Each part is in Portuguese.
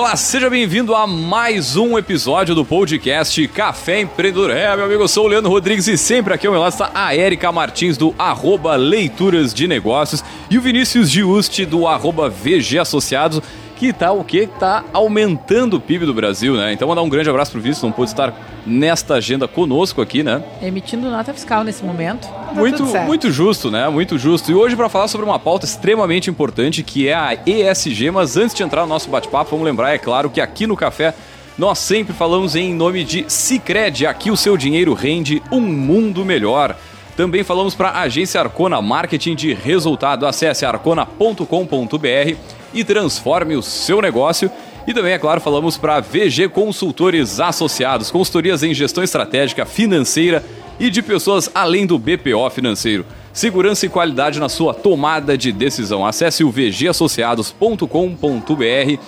Olá, seja bem-vindo a mais um episódio do podcast Café Empreendedor. É, meu amigo, eu sou o Leandro Rodrigues e sempre aqui ao meu lado está a Érica Martins do arroba Leituras de Negócios e o Vinícius Giusti do arroba VG Associados que tá o quê? Tá aumentando o PIB do Brasil, né? Então mandar um grande abraço pro Vinícius, não pôde estar nesta agenda conosco aqui, né? Emitindo nota fiscal nesse momento. Tá muito, muito justo, né? Muito justo. E hoje para falar sobre uma pauta extremamente importante que é a ESG, mas antes de entrar no nosso bate-papo, vamos lembrar, é claro, que aqui no Café nós sempre falamos em nome de Cicred. Aqui o seu dinheiro rende um mundo melhor. Também falamos para a agência Arcona Marketing de Resultado. Acesse arcona.com.br e transforme o seu negócio. E também, é claro, falamos para VG Consultores Associados, consultorias em gestão estratégica, financeira e de pessoas além do BPO financeiro. Segurança e qualidade na sua tomada de decisão. Acesse o vgassociados.com.br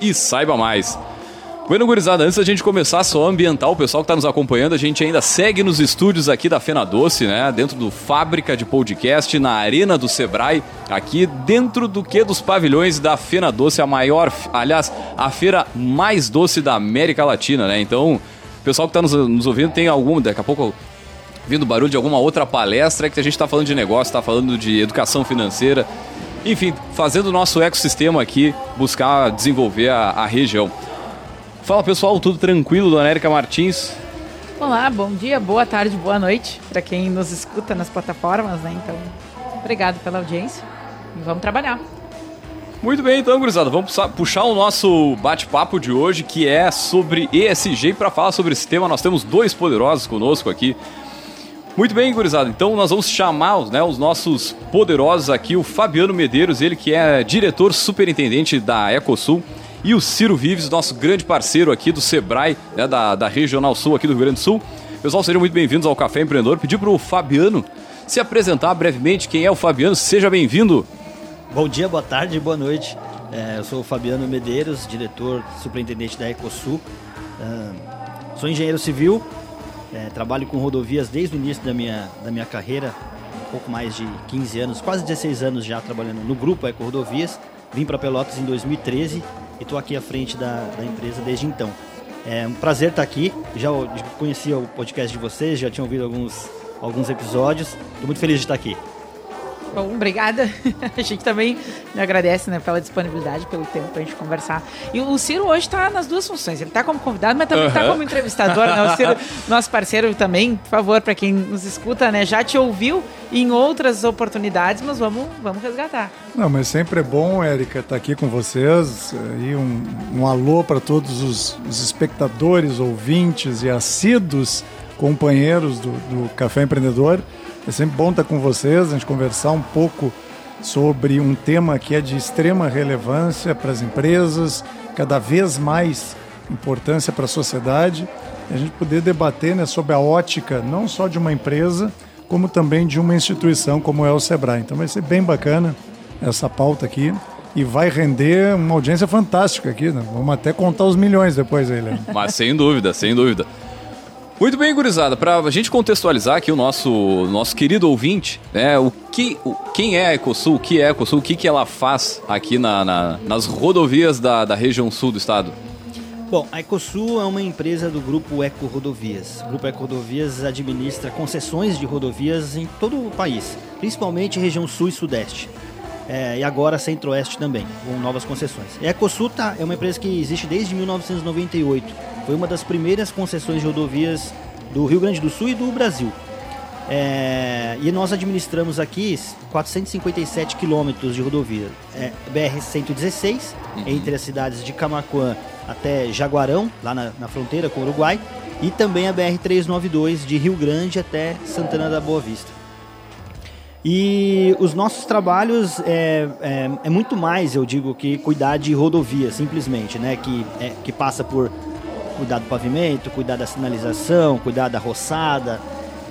e saiba mais. Bueno, gurizada, antes da gente começar só ambientar o pessoal que está nos acompanhando, a gente ainda segue nos estúdios aqui da Fena Doce, né? Dentro do Fábrica de Podcast, na Arena do Sebrae, aqui dentro do que dos pavilhões da Fena Doce, a maior, aliás, a feira mais doce da América Latina, né? Então, o pessoal que está nos, nos ouvindo tem algum, daqui a pouco vindo barulho de alguma outra palestra que a gente está falando de negócio, está falando de educação financeira, enfim, fazendo o nosso ecossistema aqui buscar desenvolver a, a região. Fala pessoal, tudo tranquilo? Dona Erika Martins. Olá, bom dia, boa tarde, boa noite para quem nos escuta nas plataformas, né? Então, obrigado pela audiência e vamos trabalhar. Muito bem, então, gurizada, vamos puxar o nosso bate-papo de hoje, que é sobre ESG. Para falar sobre esse tema, nós temos dois poderosos conosco aqui. Muito bem, gurizada, então nós vamos chamar né, os nossos poderosos aqui, o Fabiano Medeiros, ele que é diretor superintendente da Ecosul e o Ciro Vives, nosso grande parceiro aqui do Sebrae, né, da, da Regional Sul aqui do Rio Grande do Sul. Pessoal, sejam muito bem-vindos ao Café Empreendedor. Pedir para o Fabiano se apresentar brevemente. Quem é o Fabiano? Seja bem-vindo. Bom dia, boa tarde, boa noite. É, eu sou o Fabiano Medeiros, diretor superintendente da Ecosul. É, sou engenheiro civil, é, trabalho com rodovias desde o início da minha, da minha carreira, um pouco mais de 15 anos, quase 16 anos já trabalhando no grupo Eco Rodovias. Vim para Pelotas em 2013 e estou aqui à frente da, da, empresa desde então. É um prazer estar aqui, já conhecia o podcast de vocês, já tinha ouvido alguns, alguns episódios, estou muito feliz de estar aqui. Bom, obrigada. A gente também agradece né, pela disponibilidade, pelo tempo para a gente conversar. E o Ciro hoje está nas duas funções. Ele está como convidado, mas também está uhum. como entrevistador. Né? O Ciro, nosso parceiro também, por favor, para quem nos escuta, né, já te ouviu em outras oportunidades, mas vamos, vamos resgatar. Não, mas sempre é bom, Érica, estar tá aqui com vocês. E um, um alô para todos os, os espectadores, ouvintes e assíduos companheiros do, do Café Empreendedor. É sempre bom estar com vocês, a gente conversar um pouco sobre um tema que é de extrema relevância para as empresas, cada vez mais importância para a sociedade, a gente poder debater né, sobre a ótica não só de uma empresa, como também de uma instituição como é o Sebrae. Então vai ser bem bacana essa pauta aqui e vai render uma audiência fantástica aqui. Né? Vamos até contar os milhões depois aí, Leandro. Mas sem dúvida, sem dúvida. Muito bem, gurizada, para a gente contextualizar aqui o nosso, nosso querido ouvinte, né, o que, o, quem é a Ecosul, o que é a Ecosul, o que, que ela faz aqui na, na, nas rodovias da, da região sul do estado? Bom, a Ecosul é uma empresa do grupo Eco Rodovias. O grupo Eco Rodovias administra concessões de rodovias em todo o país, principalmente região sul e sudeste. É, e agora centro-oeste também, com novas concessões. A Ecosul tá, é uma empresa que existe desde 1998 foi uma das primeiras concessões de rodovias do Rio Grande do Sul e do Brasil. É, e nós administramos aqui 457 quilômetros de rodovia. É, BR-116, uhum. entre as cidades de Camacuã até Jaguarão, lá na, na fronteira com o Uruguai, e também a BR-392 de Rio Grande até Santana da Boa Vista. E os nossos trabalhos é, é, é, muito mais, eu digo, que cuidar de rodovia, simplesmente, né? Que, é, que passa por cuidar do pavimento, cuidar da sinalização, cuidar da roçada.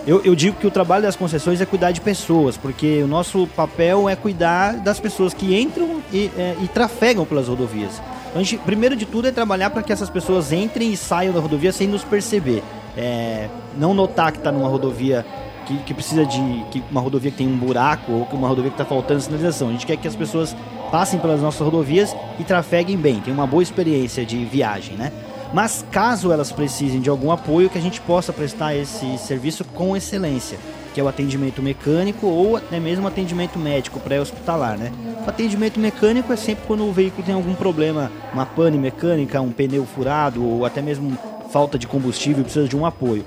Eu, eu, digo que o trabalho das concessões é cuidar de pessoas, porque o nosso papel é cuidar das pessoas que entram e, é, e trafegam pelas rodovias. Então, a gente, primeiro de tudo, é trabalhar para que essas pessoas entrem e saiam da rodovia sem nos perceber. É, não notar que está numa rodovia que, que precisa de que uma rodovia que tem um buraco ou que uma rodovia que está faltando sinalização. A gente quer que as pessoas passem pelas nossas rodovias e trafeguem bem, tenham uma boa experiência de viagem, né? Mas caso elas precisem de algum apoio, que a gente possa prestar esse serviço com excelência, que é o atendimento mecânico ou até mesmo atendimento médico pré-hospitalar, né? O atendimento mecânico é sempre quando o veículo tem algum problema, uma pane mecânica, um pneu furado ou até mesmo falta de combustível precisa de um apoio.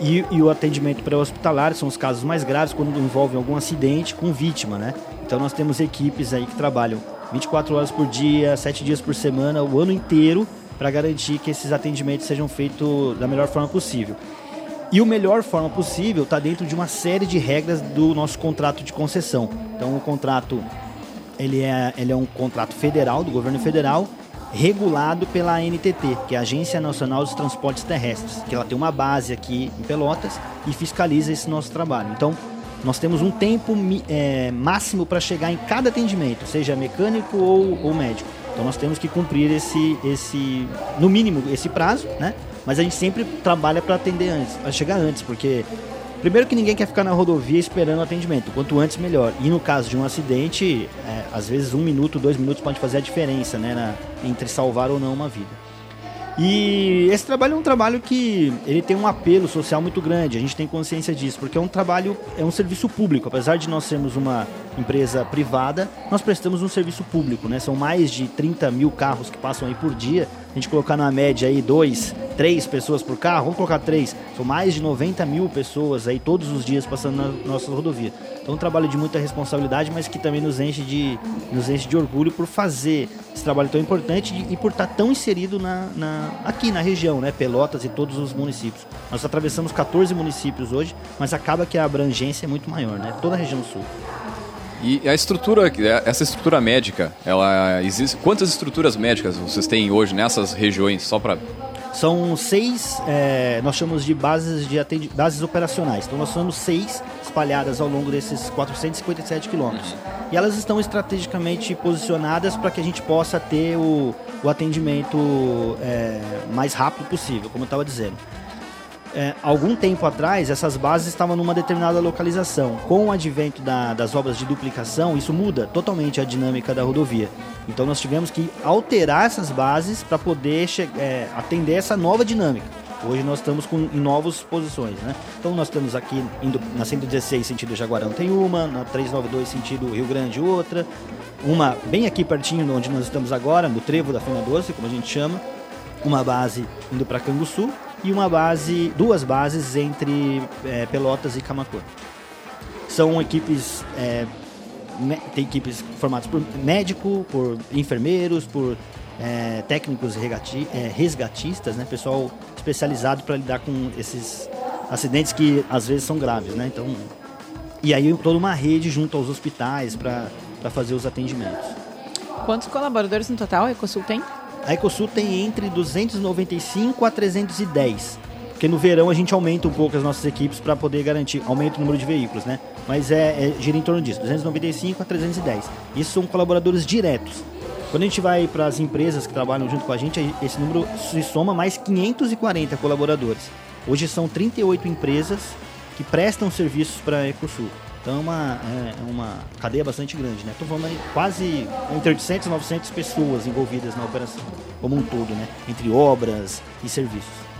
E, e o atendimento pré-hospitalar são os casos mais graves quando envolvem algum acidente com vítima, né? Então nós temos equipes aí que trabalham 24 horas por dia, 7 dias por semana, o ano inteiro, para garantir que esses atendimentos sejam feitos da melhor forma possível. E o melhor forma possível está dentro de uma série de regras do nosso contrato de concessão. Então o contrato ele é, ele é um contrato federal, do governo federal, regulado pela ANTT, que é a Agência Nacional dos Transportes Terrestres, que ela tem uma base aqui em Pelotas e fiscaliza esse nosso trabalho. Então, nós temos um tempo é, máximo para chegar em cada atendimento, seja mecânico ou, ou, médico. Então, nós temos que cumprir esse, esse, no mínimo, esse prazo, né? Mas a gente sempre trabalha para atender antes, para chegar antes, porque Primeiro que ninguém quer ficar na rodovia esperando atendimento. Quanto antes, melhor. E no caso de um acidente, é, às vezes um minuto, dois minutos pode fazer a diferença, né? Na, entre salvar ou não uma vida. E esse trabalho é um trabalho que ele tem um apelo social muito grande, a gente tem consciência disso, porque é um trabalho, é um serviço público. Apesar de nós sermos uma empresa privada, nós prestamos um serviço público, né? São mais de 30 mil carros que passam aí por dia. A gente colocar na média aí dois, três pessoas por carro, vamos colocar três, são mais de 90 mil pessoas aí todos os dias passando na nossa rodovia. Então, um trabalho de muita responsabilidade, mas que também nos enche de, nos enche de orgulho por fazer esse trabalho tão importante e por estar tão inserido na, na, aqui na região, né? Pelotas e todos os municípios. Nós atravessamos 14 municípios hoje, mas acaba que a abrangência é muito maior, né? Toda a região sul. E a estrutura, essa estrutura médica, ela existe. Quantas estruturas médicas vocês têm hoje nessas regiões? Só para são seis, é, nós chamamos de bases de bases operacionais. Então nós somos seis espalhadas ao longo desses 457 quilômetros. E elas estão estrategicamente posicionadas para que a gente possa ter o, o atendimento é, mais rápido possível, como eu estava dizendo é, algum tempo atrás, essas bases estavam numa determinada localização. Com o advento da, das obras de duplicação, isso muda totalmente a dinâmica da rodovia. Então, nós tivemos que alterar essas bases para poder é, atender essa nova dinâmica. Hoje nós estamos com, em novas posições, né? Então nós estamos aqui indo na 116 sentido Jaguarão tem uma, na 392 sentido Rio Grande outra, uma bem aqui pertinho onde nós estamos agora, no Trevo da Fena Doce, como a gente chama, uma base indo para Canguçu e uma base, duas bases entre é, Pelotas e Camacuã. São equipes, é, tem equipes formadas por médico, por enfermeiros, por é, técnicos regati, é, resgatistas, né? pessoal especializado para lidar com esses acidentes que às vezes são graves, né? Então, e aí toda uma rede junto aos hospitais para fazer os atendimentos. Quantos colaboradores no total a Ecosul tem? A Ecosul tem entre 295 a 310. Porque no verão a gente aumenta um pouco as nossas equipes para poder garantir, aumenta o número de veículos, né? Mas é, é gira em torno disso, 295 a 310. Isso são colaboradores diretos. Quando a gente vai para as empresas que trabalham junto com a gente, esse número se soma mais 540 colaboradores. Hoje são 38 empresas que prestam serviços para a Ecosul. Então é uma, é, é uma cadeia bastante grande, né? Estou falando quase entre 800 e 900 pessoas envolvidas na operação, como um todo, né? Entre obras e serviços.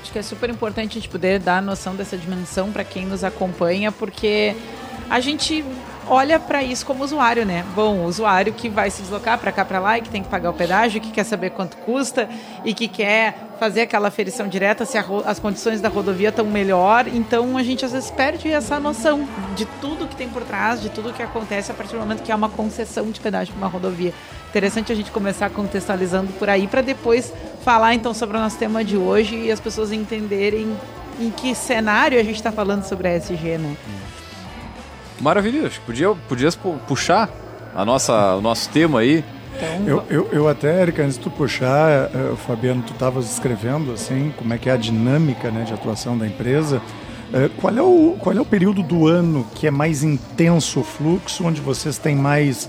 Acho que é super importante a gente poder dar a noção dessa dimensão para quem nos acompanha, porque a gente olha para isso como usuário, né? Bom, o usuário que vai se deslocar para cá para lá e que tem que pagar o pedágio, que quer saber quanto custa e que quer fazer aquela aferição direta se as condições da rodovia estão melhor. Então a gente às vezes perde essa noção de tudo que tem por trás, de tudo que acontece a partir do momento que há uma concessão de pedágio para uma rodovia. Interessante a gente começar contextualizando por aí para depois falar então sobre o nosso tema de hoje e as pessoas entenderem em que cenário a gente está falando sobre a SG, né? Maravilha, acho que podia, podias puxar a nossa, o nosso tema aí. Eu, eu, eu até, Erika, antes de tu puxar, uh, Fabiano, tu estavas escrevendo assim, como é que é a dinâmica né, de atuação da empresa. Uh, qual, é o, qual é o período do ano que é mais intenso o fluxo, onde vocês têm mais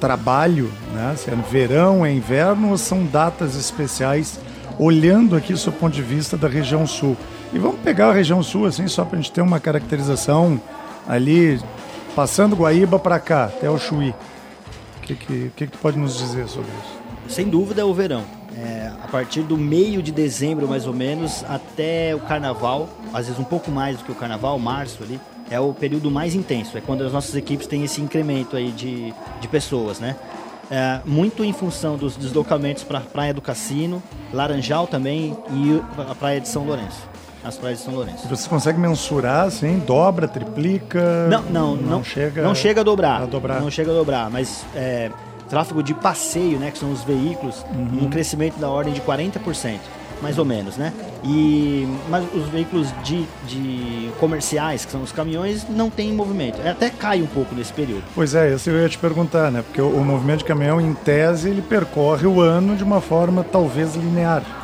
trabalho, né? Se é no verão, é inverno ou são datas especiais, olhando aqui do seu ponto de vista da região sul? E vamos pegar a região sul, assim, só para a gente ter uma caracterização ali, passando Guaíba para cá, até o Chuí. O que, que, que, que tu pode nos dizer sobre isso? Sem dúvida é o verão. É, a partir do meio de dezembro, mais ou menos, até o carnaval, às vezes um pouco mais do que o carnaval, março ali, é o período mais intenso. É quando as nossas equipes têm esse incremento aí de, de pessoas, né? É, muito em função dos deslocamentos para a Praia do Cassino, Laranjal também e a Praia de São Lourenço. As praias de São Lourenço. Você consegue mensurar, assim, dobra, triplica? Não, não, não, não chega, não chega a dobrar, a dobrar. Não chega a dobrar, mas é, tráfego de passeio, né, que são os veículos, uhum. um crescimento da ordem de 40%, mais ou menos, né? E mas os veículos de, de comerciais, que são os caminhões, não tem movimento. Até cai um pouco nesse período. Pois é, isso eu ia te perguntar, né? Porque o, o movimento de caminhão, em tese, ele percorre o ano de uma forma talvez linear.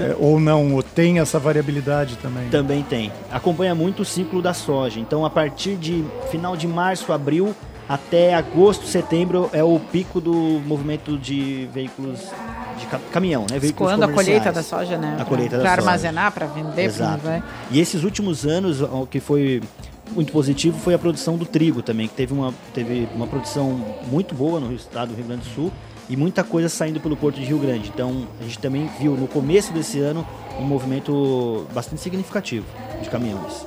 É, ou não, ou tem essa variabilidade também? Também tem. Acompanha muito o ciclo da soja. Então, a partir de final de março, abril, até agosto, setembro é o pico do movimento de veículos de caminhão, né? Veículos Quando a colheita da soja, né? A colheita pra, da pra armazenar, para vender, Exato. E esses últimos anos, o que foi muito positivo foi a produção do trigo também, que teve uma, teve uma produção muito boa no estado do Rio Grande do Sul e muita coisa saindo pelo Porto de Rio Grande. Então a gente também viu no começo desse ano um movimento bastante significativo de caminhões.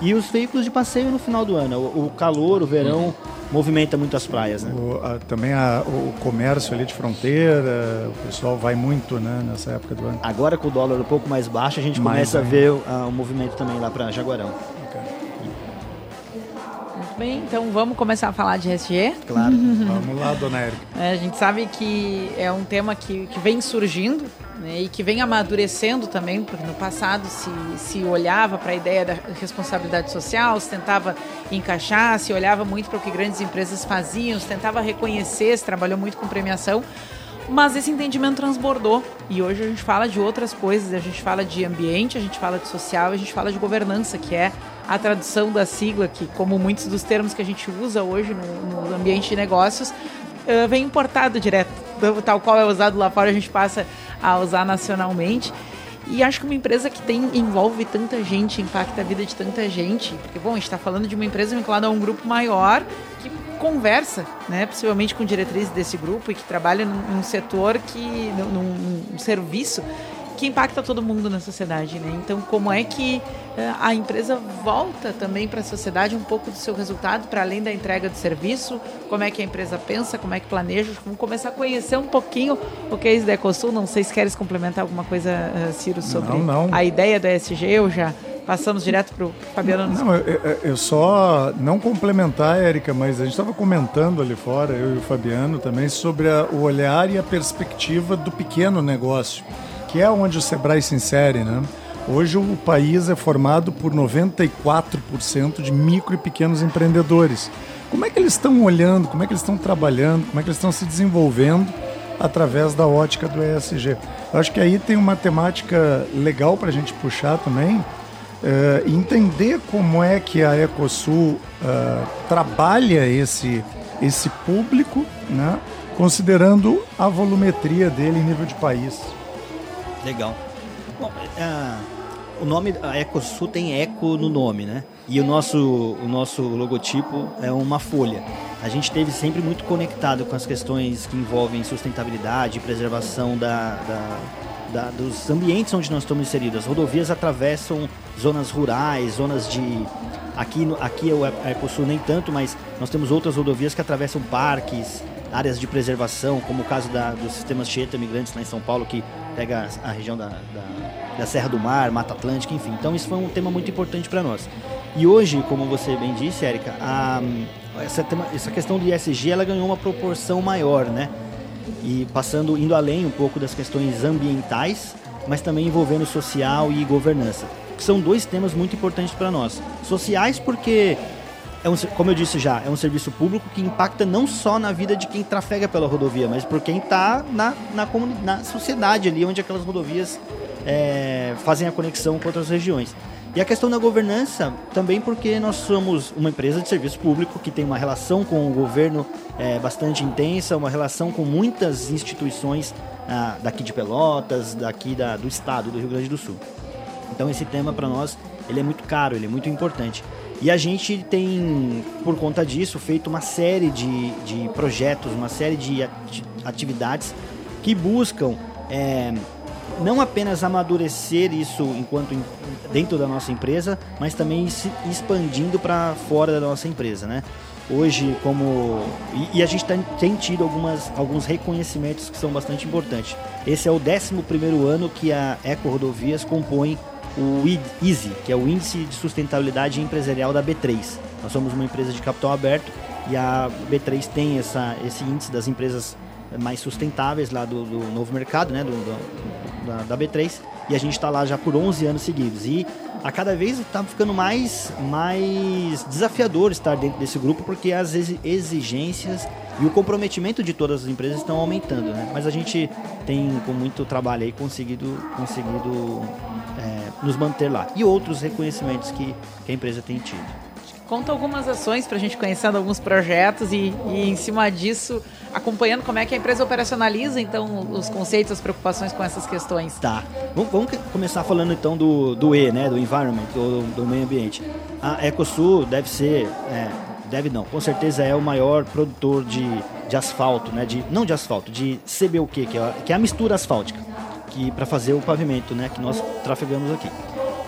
E os veículos de passeio no final do ano. O, calor, o verão, movimenta muito as praias, né? O, a, também a, o comércio ali de fronteira, o pessoal vai muito, né, nessa época do ano. Agora com o dólar um pouco mais baixo, a gente mais começa a ver o movimento também lá para Jaguarão. Bem, então vamos começar a falar de SG? Claro. vamos lá, dona Érica. É, a gente sabe que é um tema que, que vem surgindo né, e que vem amadurecendo também, porque no passado se, se olhava para a ideia da responsabilidade social, se tentava encaixar, se olhava muito para o que grandes empresas faziam, se tentava reconhecer, se trabalhou muito com premiação, mas esse entendimento transbordou e hoje a gente fala de outras coisas, a gente fala de ambiente, a gente fala de social, a gente fala de governança, que é a tradução da sigla, que como muitos dos termos que a gente usa hoje no, no ambiente de negócios, uh, vem importado direto, tal qual é usado lá fora, a gente passa a usar nacionalmente. E acho que uma empresa que tem envolve tanta gente, impacta a vida de tanta gente, porque bom, a gente está falando de uma empresa vinculada a um grupo maior que conversa, né, possivelmente com diretrizes desse grupo e que trabalha num, num setor que, num, num serviço que impacta todo mundo na sociedade, né? Então, como é que uh, a empresa volta também para a sociedade um pouco do seu resultado, para além da entrega do serviço? Como é que a empresa pensa? Como é que planeja? Vamos começar a conhecer um pouquinho o que é isso da Ecosul. Não sei se queres complementar alguma coisa, uh, Ciro, sobre não, não. a ideia do ESG ou já passamos direto para o Fabiano. Não, eu, eu, só não complementar, Érica, mas a gente estava comentando ali fora, eu e o Fabiano também, sobre a, o olhar e a perspectiva do pequeno negócio que é onde o Sebrae se insere, né? Hoje o país é formado por 94% de micro e pequenos empreendedores. Como é que eles estão olhando, como é que eles estão trabalhando, como é que eles estão se desenvolvendo através da ótica do ESG? Eu acho que aí tem uma temática legal para a gente puxar também, é, entender como é que a Ecosul uh, trabalha esse, esse público, né, considerando a volumetria dele em nível de país. Legal. Bom, é, o nome a Ecosul tem eco no nome, né? E o nosso, o nosso logotipo é uma folha. A gente esteve sempre muito conectado com as questões que envolvem sustentabilidade preservação da, da, da, dos ambientes onde nós estamos inseridos. As rodovias atravessam zonas rurais, zonas de. Aqui, aqui a Ecosul nem tanto, mas nós temos outras rodovias que atravessam parques, áreas de preservação, como o caso da, dos sistemas Chieta Migrantes lá em São Paulo, que pega a região da, da, da, Serra do Mar, Mata Atlântica, enfim. Então isso foi um tema muito importante para nós. E hoje, como você bem disse, Érica, essa, essa questão do ISG ela ganhou uma proporção maior, né? E passando, indo além um pouco das questões ambientais, mas também envolvendo social e governança, que são dois temas muito importantes para nós. Sociais porque é um, como eu disse já, é um serviço público que impacta não só na vida de quem trafega pela rodovia, mas por quem está na, na, na sociedade ali, onde aquelas rodovias é, fazem a conexão com outras regiões. E a questão da governança também porque nós somos uma empresa de serviço público que tem uma relação com o governo é, bastante intensa, uma relação com muitas instituições ah, daqui de Pelotas, daqui da, do estado do Rio Grande do Sul. Então esse tema para nós ele é muito caro, ele é muito importante. E a gente tem, por conta disso, feito uma série de, de projetos, uma série de atividades que buscam é, não apenas amadurecer isso enquanto dentro da nossa empresa, mas também se expandindo para fora da nossa empresa, né? Hoje, como e, e a gente tem, tem tido algumas, alguns reconhecimentos que são bastante importantes. Esse é o 11 primeiro ano que a Eco Rodovias compõe o EASY, que é o Índice de Sustentabilidade Empresarial da B3. Nós somos uma empresa de capital aberto e a B3 tem essa, esse índice das empresas mais sustentáveis lá do, do novo mercado, né, do, do da, da, B3, e a gente está lá já por 11 anos seguidos. E a cada vez está ficando mais, mais desafiador estar dentro desse grupo, porque as exigências e o comprometimento de todas as empresas estão aumentando, né? Mas a gente tem, com muito trabalho aí, conseguido, conseguido nos manter lá. E outros reconhecimentos que, que a empresa tem tido. Conta algumas ações para a gente conhecendo alguns projetos e, e, em cima disso, acompanhando como é que a empresa operacionaliza então os conceitos, as preocupações com essas questões. Tá. Vamos, vamos começar falando então do, do E, né? Do environment, do, do meio ambiente. A Ecosul deve ser, é, deve não, com certeza é o maior produtor de, de asfalto, né? De, não de asfalto, de CBUQ, que é, que é a mistura asfáltica, que para fazer o pavimento, né? Que nós trafegamos aqui.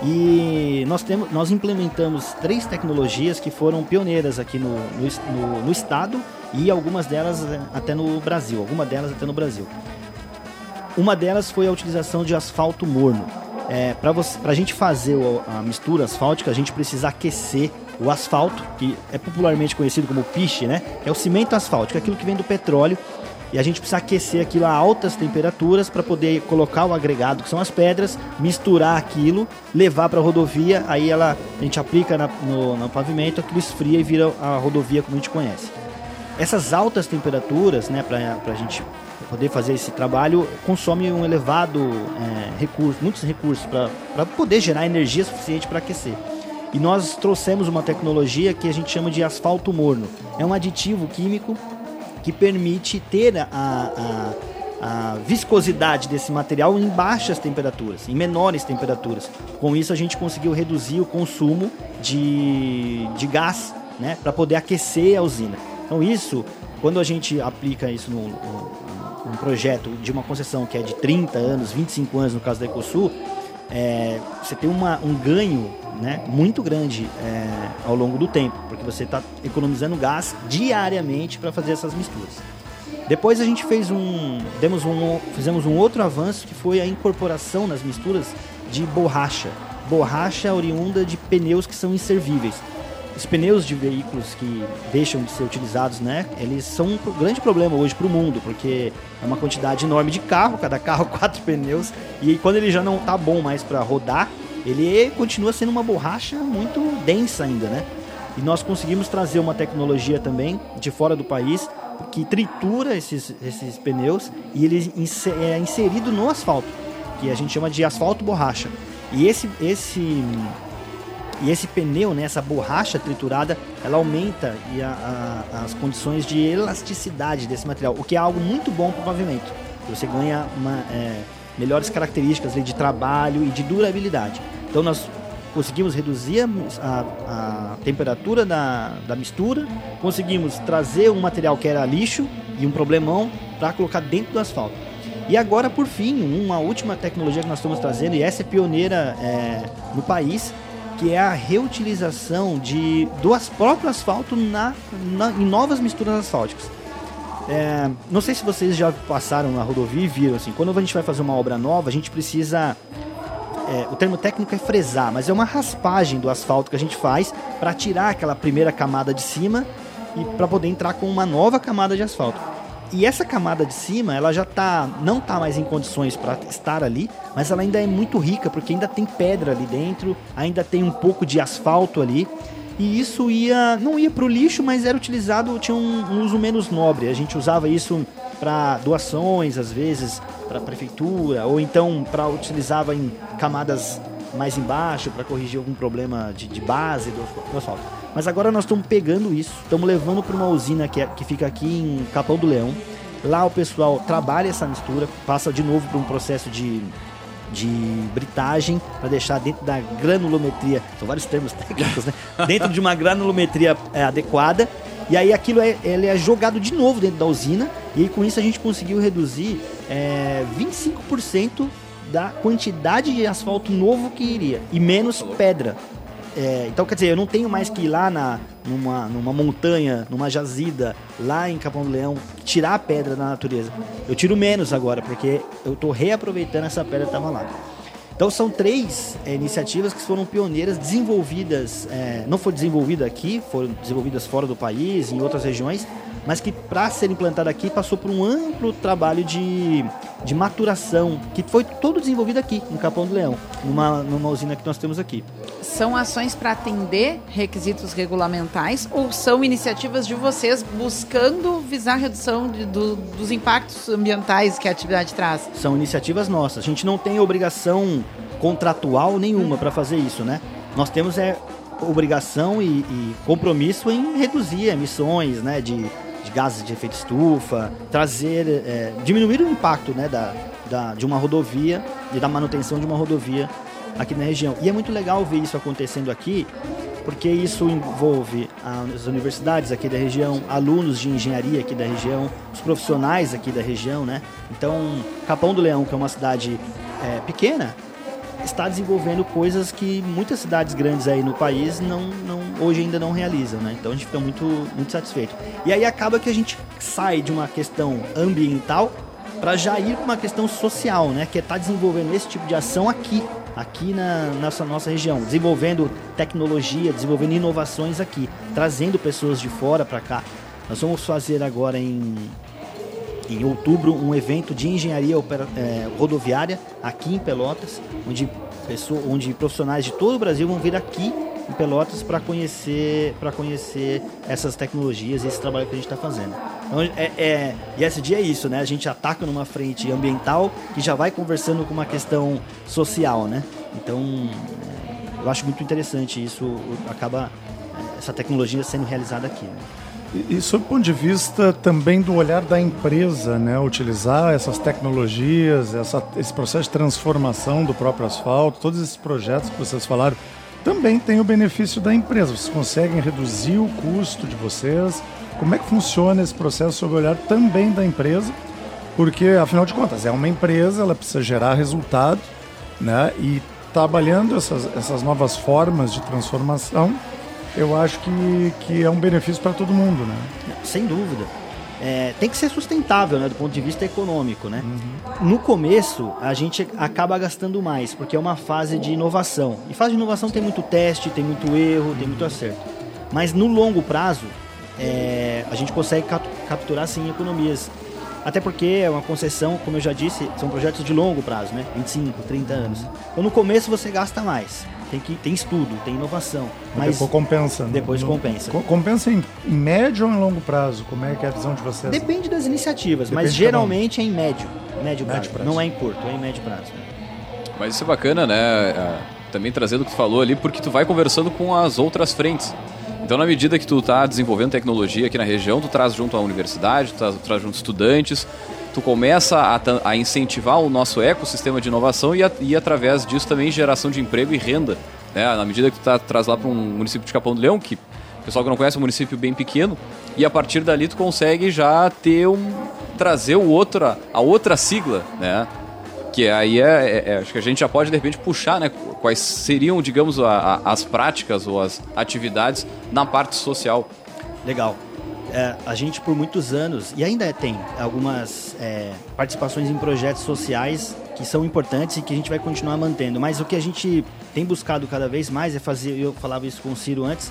E nós, temos, nós implementamos três tecnologias que foram pioneiras aqui no, no, no, estado e algumas delas eh, até no Brasil, alguma delas até no Brasil. Uma delas foi a utilização de asfalto morno. É, Para a gente fazer a mistura asfáltica, a gente precisa aquecer o asfalto, que é popularmente conhecido como piche, né? É o cimento asfáltico, aquilo que vem do petróleo e a gente precisa aquecer aquilo a altas temperaturas para poder colocar o agregado, que são as pedras, misturar aquilo, levar para a rodovia, aí ela, a gente aplica na, no, no pavimento, aquilo esfria e vira a rodovia como a gente conhece. Essas altas temperaturas, né, para a gente poder fazer esse trabalho, consome um elevado é, recurso, muitos recursos para poder gerar energia suficiente para aquecer. E nós trouxemos uma tecnologia que a gente chama de asfalto morno. É um aditivo químico que permite ter a, a, a viscosidade desse material em baixas temperaturas, em menores temperaturas. Com isso a gente conseguiu reduzir o consumo de, de gás né, para poder aquecer a usina. Então isso, quando a gente aplica isso num, projeto de uma concessão que é de 30 anos, 25 anos no caso da Ecosul, é, você tem uma, um ganho né, muito grande é, ao longo do tempo, porque você está economizando gás diariamente para fazer essas misturas. Depois a gente fez um, demos um, fizemos um outro avanço que foi a incorporação nas misturas de borracha, borracha oriunda de pneus que são inservíveis. Os pneus de veículos que deixam de ser utilizados, né? Eles são um grande problema hoje para o mundo, porque é uma quantidade enorme de carro, cada carro quatro pneus, e quando ele já não tá bom mais para rodar, ele continua sendo uma borracha muito densa ainda, né? E nós conseguimos trazer uma tecnologia também de fora do país que tritura esses, esses pneus e ele é inserido no asfalto, que a gente chama de asfalto borracha. E esse, esse e esse pneu, né, essa borracha triturada, ela aumenta a, a, as condições de elasticidade desse material, o que é algo muito bom para o pavimento. Você ganha uma, é, melhores características de trabalho e de durabilidade. Então nós conseguimos reduzir a, a, temperatura da, da mistura, conseguimos trazer um material que era lixo e um problemão para colocar dentro do asfalto. E agora, por fim, uma última tecnologia que nós estamos trazendo, e essa é pioneira é, no país, que é a reutilização de, do próprio asfalto na, na, em novas misturas asfálticas. É, não sei se vocês já passaram na rodovia e viram assim, quando a gente vai fazer uma obra nova, a gente precisa. É, o termo técnico é fresar, mas é uma raspagem do asfalto que a gente faz para tirar aquela primeira camada de cima e para poder entrar com uma nova camada de asfalto. E essa camada de cima, ela já tá, não tá mais em condições para estar ali, mas ela ainda é muito rica porque ainda tem pedra ali dentro, ainda tem um pouco de asfalto ali. E isso ia, não ia para o lixo, mas era utilizado, tinha um, um uso menos nobre. A gente usava isso para doações, às vezes, para a prefeitura, ou então para utilizava em camadas mais embaixo para corrigir algum problema de, de base do, asfalto. Mas agora nós estamos pegando isso, estamos levando para uma usina que, é, que fica aqui em Capão do Leão. Lá o pessoal trabalha essa mistura, passa de novo por um processo de, de britagem para deixar dentro da granulometria, são vários termos técnicos, né? dentro de uma granulometria é, adequada. E aí aquilo é, ele é jogado de novo dentro da usina e aí, com isso a gente conseguiu reduzir é, 25% da quantidade de asfalto novo que iria e menos pedra. É, então, quer dizer, eu não tenho mais que ir lá na, numa, numa montanha, numa jazida, lá em Capão do Leão, tirar a pedra da natureza. Eu tiro menos agora, porque eu estou reaproveitando essa pedra que estava lá. Então são três é, iniciativas que foram pioneiras, desenvolvidas, é, não foi desenvolvida aqui, foram desenvolvidas fora do país, em outras regiões, mas que para ser implantado aqui passou por um amplo trabalho de, de maturação, que foi todo desenvolvido aqui, no Capão do Leão, numa, numa usina que nós temos aqui. São ações para atender requisitos regulamentais ou são iniciativas de vocês buscando visar a redução de, do, dos impactos ambientais que a atividade traz? São iniciativas nossas. A gente não tem obrigação contratual nenhuma para fazer isso, né? Nós temos é obrigação e, e compromisso em reduzir emissões, né, de gases de efeito estufa, trazer, é, diminuir o impacto né, da, da, de uma rodovia e da manutenção de uma rodovia aqui na região. E é muito legal ver isso acontecendo aqui, porque isso envolve as universidades aqui da região, alunos de engenharia aqui da região, os profissionais aqui da região, né? Então, Capão do Leão, que é uma cidade é, pequena, está desenvolvendo coisas que muitas cidades grandes aí no país não, não hoje ainda não realizam, né? Então a gente fica muito, muito satisfeito. E aí acaba que a gente sai de uma questão ambiental para já ir para uma questão social, né? Que é estar tá desenvolvendo esse tipo de ação aqui, aqui na nossa, nossa região, desenvolvendo tecnologia, desenvolvendo inovações aqui, trazendo pessoas de fora para cá. Nós vamos fazer agora em, em outubro um evento de engenharia é, rodoviária aqui em Pelotas, onde, pessoa, onde profissionais de todo o Brasil vão vir aqui em Pelotas para conhecer, para conhecer essas tecnologias e esse trabalho que a gente está fazendo. Então, é, é, e esse dia é isso, né? A gente ataca numa frente ambiental e já vai conversando com uma questão social, né? Então, é, eu acho muito interessante isso, acaba é, essa tecnologia sendo realizada aqui. Né? E, e sob o ponto de vista também do olhar da empresa, né? utilizar essas tecnologias, essa, esse processo de transformação do próprio asfalto, todos esses projetos que vocês falaram, também tem o benefício da empresa. Vocês conseguem reduzir o custo de vocês. Como é que funciona esse processo sob o olhar também da empresa? Porque, afinal de contas, é uma empresa, ela precisa gerar resultado, né? E trabalhando essas, essas novas formas de transformação, eu acho que, que é um benefício para todo mundo, né? Sem dúvida é, tem que ser sustentável, né, do ponto de vista econômico, né? Uhum. No começo, a gente acaba gastando mais, porque é uma fase de inovação. E fase de inovação tem muito teste, tem muito erro, tem muito acerto. Mas no longo prazo, é, a gente consegue capturar, sim, economias. Até porque é uma concessão, como eu já disse, são projetos de longo prazo, né? 25, 30 anos. Então no começo você gasta mais tem, que, tem estudo, tem inovação. Mas depois compensa. Né? Depois no, compensa. Compensa em, em, médio ou em longo prazo? Como é que é a visão de vocês? Depende das iniciativas, Depende mas geralmente é em médio. Médio, médio prazo. prazo. Não é em curto, é em médio prazo. Mas isso é bacana, né? É, também trazendo o que tu falou ali, porque tu vai conversando com as outras frentes. Então, na medida que tu está desenvolvendo tecnologia aqui na região, tu traz junto a universidade, tu traz, tu traz junto estudantes, tu começa a, a, incentivar o nosso ecossistema de inovação e, a, e através disso também geração de emprego e renda. Né? Na medida que tu tá, traz lá para um município de Capão do Leão, que pessoal que não conhece é um município bem pequeno, e a partir dali tu consegue já ter um trazer o outra, a outra sigla, né? Que aí é, é, é, acho que a gente já pode de repente puxar, né? Quais seriam, digamos, a, a, as práticas ou as atividades na parte social. Legal é, a gente por muitos anos, e ainda tem algumas é, participações em projetos sociais que são importantes e que a gente vai continuar mantendo. Mas o que a gente tem buscado cada vez mais é fazer, eu falava isso com o Ciro antes,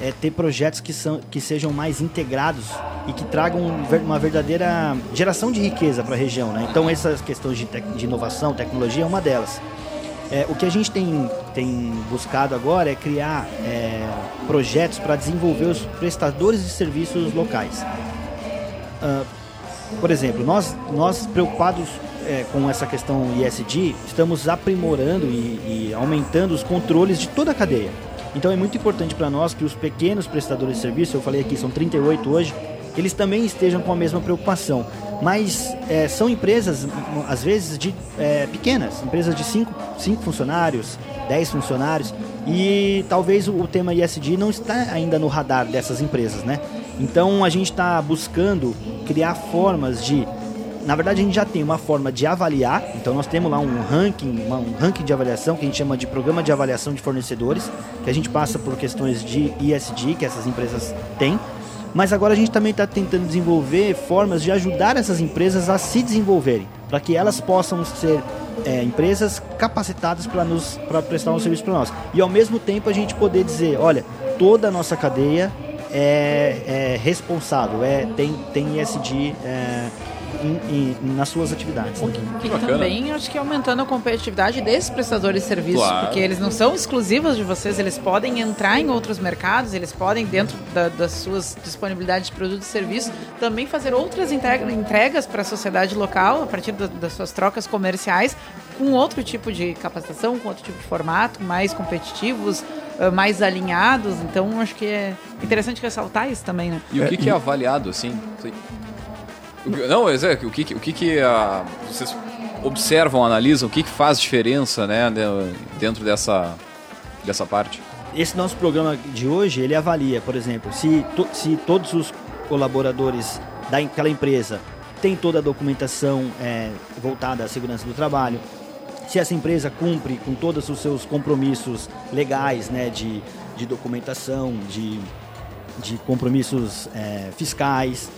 é ter projetos que, são, que sejam mais integrados e que tragam uma verdadeira geração de riqueza para a região. Né? Então, essas questões de, de inovação, tecnologia é uma delas. É, o que a gente tem, tem buscado agora é criar é, projetos para desenvolver os prestadores de serviços locais. Uh, por exemplo, nós, nós preocupados é, com essa questão ISD, estamos aprimorando e, e aumentando os controles de toda a cadeia. Então é muito importante para nós que os pequenos prestadores de serviço, eu falei aqui, são 38 hoje, eles também estejam com a mesma preocupação. Mas é, são empresas, às vezes, de é, pequenas, empresas de 5 funcionários, 10 funcionários, e talvez o, o tema ISD não está ainda no radar dessas empresas, né? Então a gente está buscando criar formas de na verdade, a gente já tem uma forma de avaliar, então nós temos lá um ranking, um ranking de avaliação que a gente chama de programa de avaliação de fornecedores, que a gente passa por questões de ISD que essas empresas têm. Mas agora a gente também está tentando desenvolver formas de ajudar essas empresas a se desenvolverem, para que elas possam ser é, empresas capacitadas para prestar um serviço para nós. E ao mesmo tempo a gente poder dizer, olha, toda a nossa cadeia é, é responsável, é, tem, tem ISD. É, em, em, nas suas atividades. O que, que também acho que aumentando a competitividade desses prestadores de serviços, claro. porque eles não são exclusivos de vocês, eles podem entrar em outros mercados, eles podem, dentro da, das suas disponibilidades de produtos e serviços, também fazer outras entregas para a sociedade local, a partir da, das suas trocas comerciais, com outro tipo de capacitação, com outro tipo de formato, mais competitivos, ah, mais alinhados. Então, acho que é interessante ressaltar isso também, né? E o que, que é avaliado, assim? Não, é, o que, o que, que uh, vocês observam, analisam, o que, que faz diferença né, dentro dessa, dessa parte? Esse nosso programa de hoje, ele avalia, por exemplo, se, to, se todos os colaboradores daquela empresa têm toda a documentação é, voltada à segurança do trabalho, se essa empresa cumpre com todos os seus compromissos legais né, de, de documentação, de, de compromissos é, fiscais,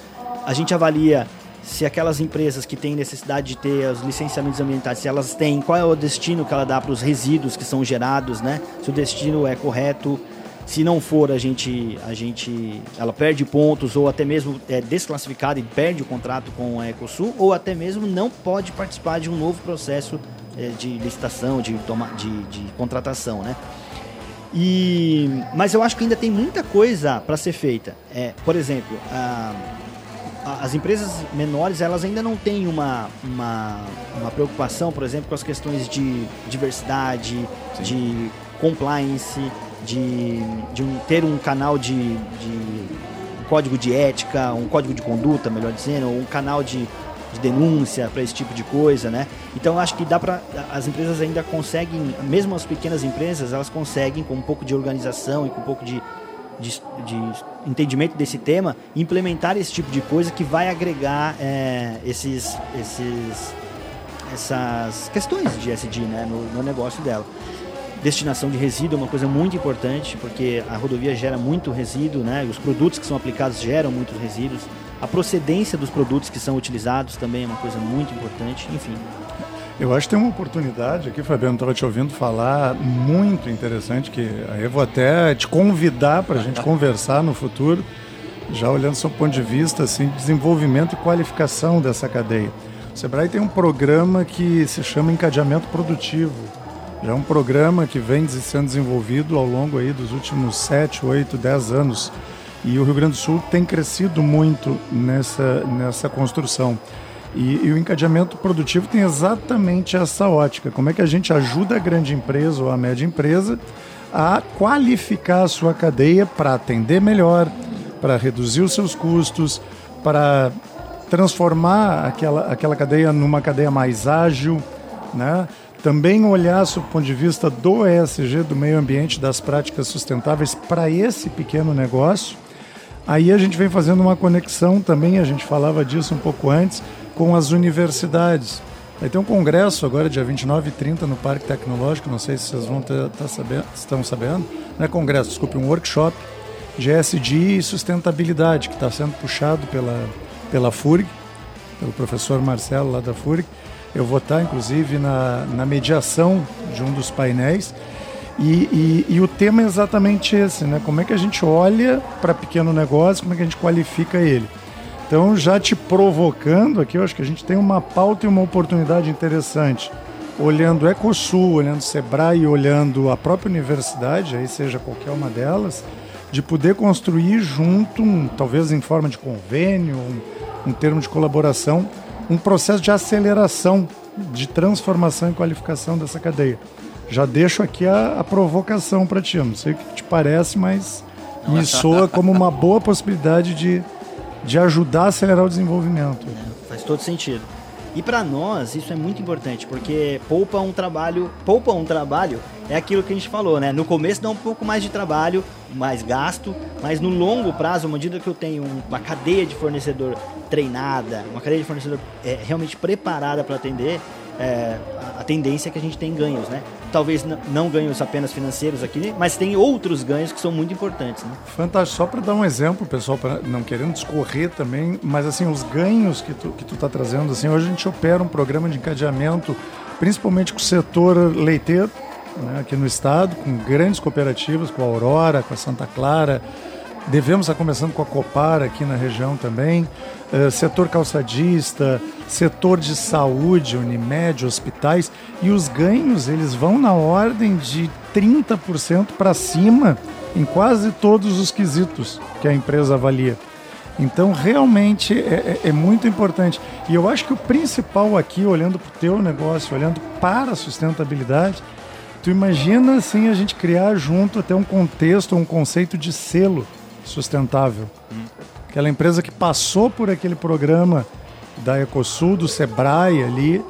a gente avalia se aquelas empresas que têm necessidade de ter os licenciamentos ambientais, se elas têm, qual é o destino que ela dá para os resíduos que são gerados, né? Se o destino é correto, se não for, a gente, a gente, ela perde pontos ou até mesmo é desclassificada e perde o contrato com a Ecosul, ou até mesmo não pode participar de um novo processo é, de licitação, de, toma, de, de contratação, né? E, mas eu acho que ainda tem muita coisa para ser feita. É, por exemplo, a as empresas menores elas ainda não têm uma, uma, uma preocupação, por exemplo, com as questões de diversidade, Sim. de compliance, de, de um, ter um canal de, de código de ética, um código de conduta, melhor dizendo, ou um canal de, de denúncia para esse tipo de coisa, né? Então acho que dá para as empresas ainda conseguem, mesmo as pequenas empresas, elas conseguem com um pouco de organização e com um pouco de de, de, entendimento desse tema, implementar esse tipo de coisa que vai agregar é, esses, esses, essas questões de SD né, no, no, negócio dela. Destinação de resíduo é uma coisa muito importante, porque a rodovia gera muito resíduo, né, os produtos que são aplicados geram muitos resíduos. A procedência dos produtos que são utilizados também é uma coisa muito importante, enfim. Eu acho que tem uma oportunidade aqui, Fabiano, estava te ouvindo falar, muito interessante, que aí eu vou até te convidar para a gente conversar no futuro, já olhando do seu ponto de vista, assim, desenvolvimento e qualificação dessa cadeia. O Sebrae tem um programa que se chama Encadeamento Produtivo. Já é um programa que vem sendo desenvolvido ao longo aí dos últimos 7, 8, 10 anos. E o Rio Grande do Sul tem crescido muito nessa, nessa construção. E, e, o encadeamento produtivo tem exatamente essa ótica. Como é que a gente ajuda a grande empresa ou a média empresa a qualificar a sua cadeia para atender melhor, para reduzir os seus custos, para transformar aquela, aquela cadeia numa cadeia mais ágil, né? Também olhar, do ponto de vista do ESG, do meio ambiente, das práticas sustentáveis para esse pequeno negócio. Aí a gente vem fazendo uma conexão também, a gente falava disso um pouco antes, com as universidades. Vai ter um congresso agora, dia 29 e 30, no Parque Tecnológico, não sei se vocês vão ter, tá sabendo, estão sabendo. Não é congresso, desculpe, um workshop de ESG e sustentabilidade, que está sendo puxado pela, pela FURG, pelo professor Marcelo lá da FURG. Eu vou estar, inclusive, na, na mediação de um dos painéis. E, e, e, o tema é exatamente esse, né? Como é que a gente olha para pequeno negócio, como é que a gente qualifica ele. Então, já te provocando aqui, eu acho que a gente tem uma pauta e uma oportunidade interessante. Olhando Ecosul, olhando Sebrae, olhando a própria universidade, aí seja qualquer uma delas, de poder construir junto, um, talvez em forma de convênio, um, um termo de colaboração, um processo de aceleração, de transformação e qualificação dessa cadeia. Já deixo aqui a, a provocação para ti. Não sei o que te parece, mas me soa como uma boa possibilidade de de ajudar a acelerar o desenvolvimento. É, faz todo sentido. E para nós isso é muito importante, porque poupa um trabalho, poupa um trabalho é aquilo que a gente falou, né? No começo dá um pouco mais de trabalho, mais gasto, mas no longo prazo, à medida que eu tenho uma cadeia de fornecedor treinada, uma cadeia de fornecedor é, realmente preparada para atender, é, a tendência é que a gente tem ganhos, né? Talvez não ganhos apenas financeiros aqui, mas tem outros ganhos que são muito importantes, né? Fantástico. Só para dar um exemplo, pessoal, para não querendo discorrer também, mas assim, os ganhos que tu, que tu tá trazendo, assim, hoje a gente opera um programa de encadeamento, principalmente com o setor leiteiro, né, aqui no estado, com grandes cooperativas, com a Aurora, com a Santa Clara, Devemos estar começando com a Copar aqui na região também, uh, setor calçadista, setor de saúde, Unimed, hospitais, e os ganhos eles vão na ordem de 30% para cima em quase todos os quesitos que a empresa avalia. Então, realmente é, é, é muito importante. E eu acho que o principal aqui, olhando para o teu negócio, olhando para a sustentabilidade, tu imagina assim a gente criar junto até um contexto, um conceito de selo sustentável. Hum. Aquela empresa que passou por aquele programa da Ecosul, do Sebrae ali,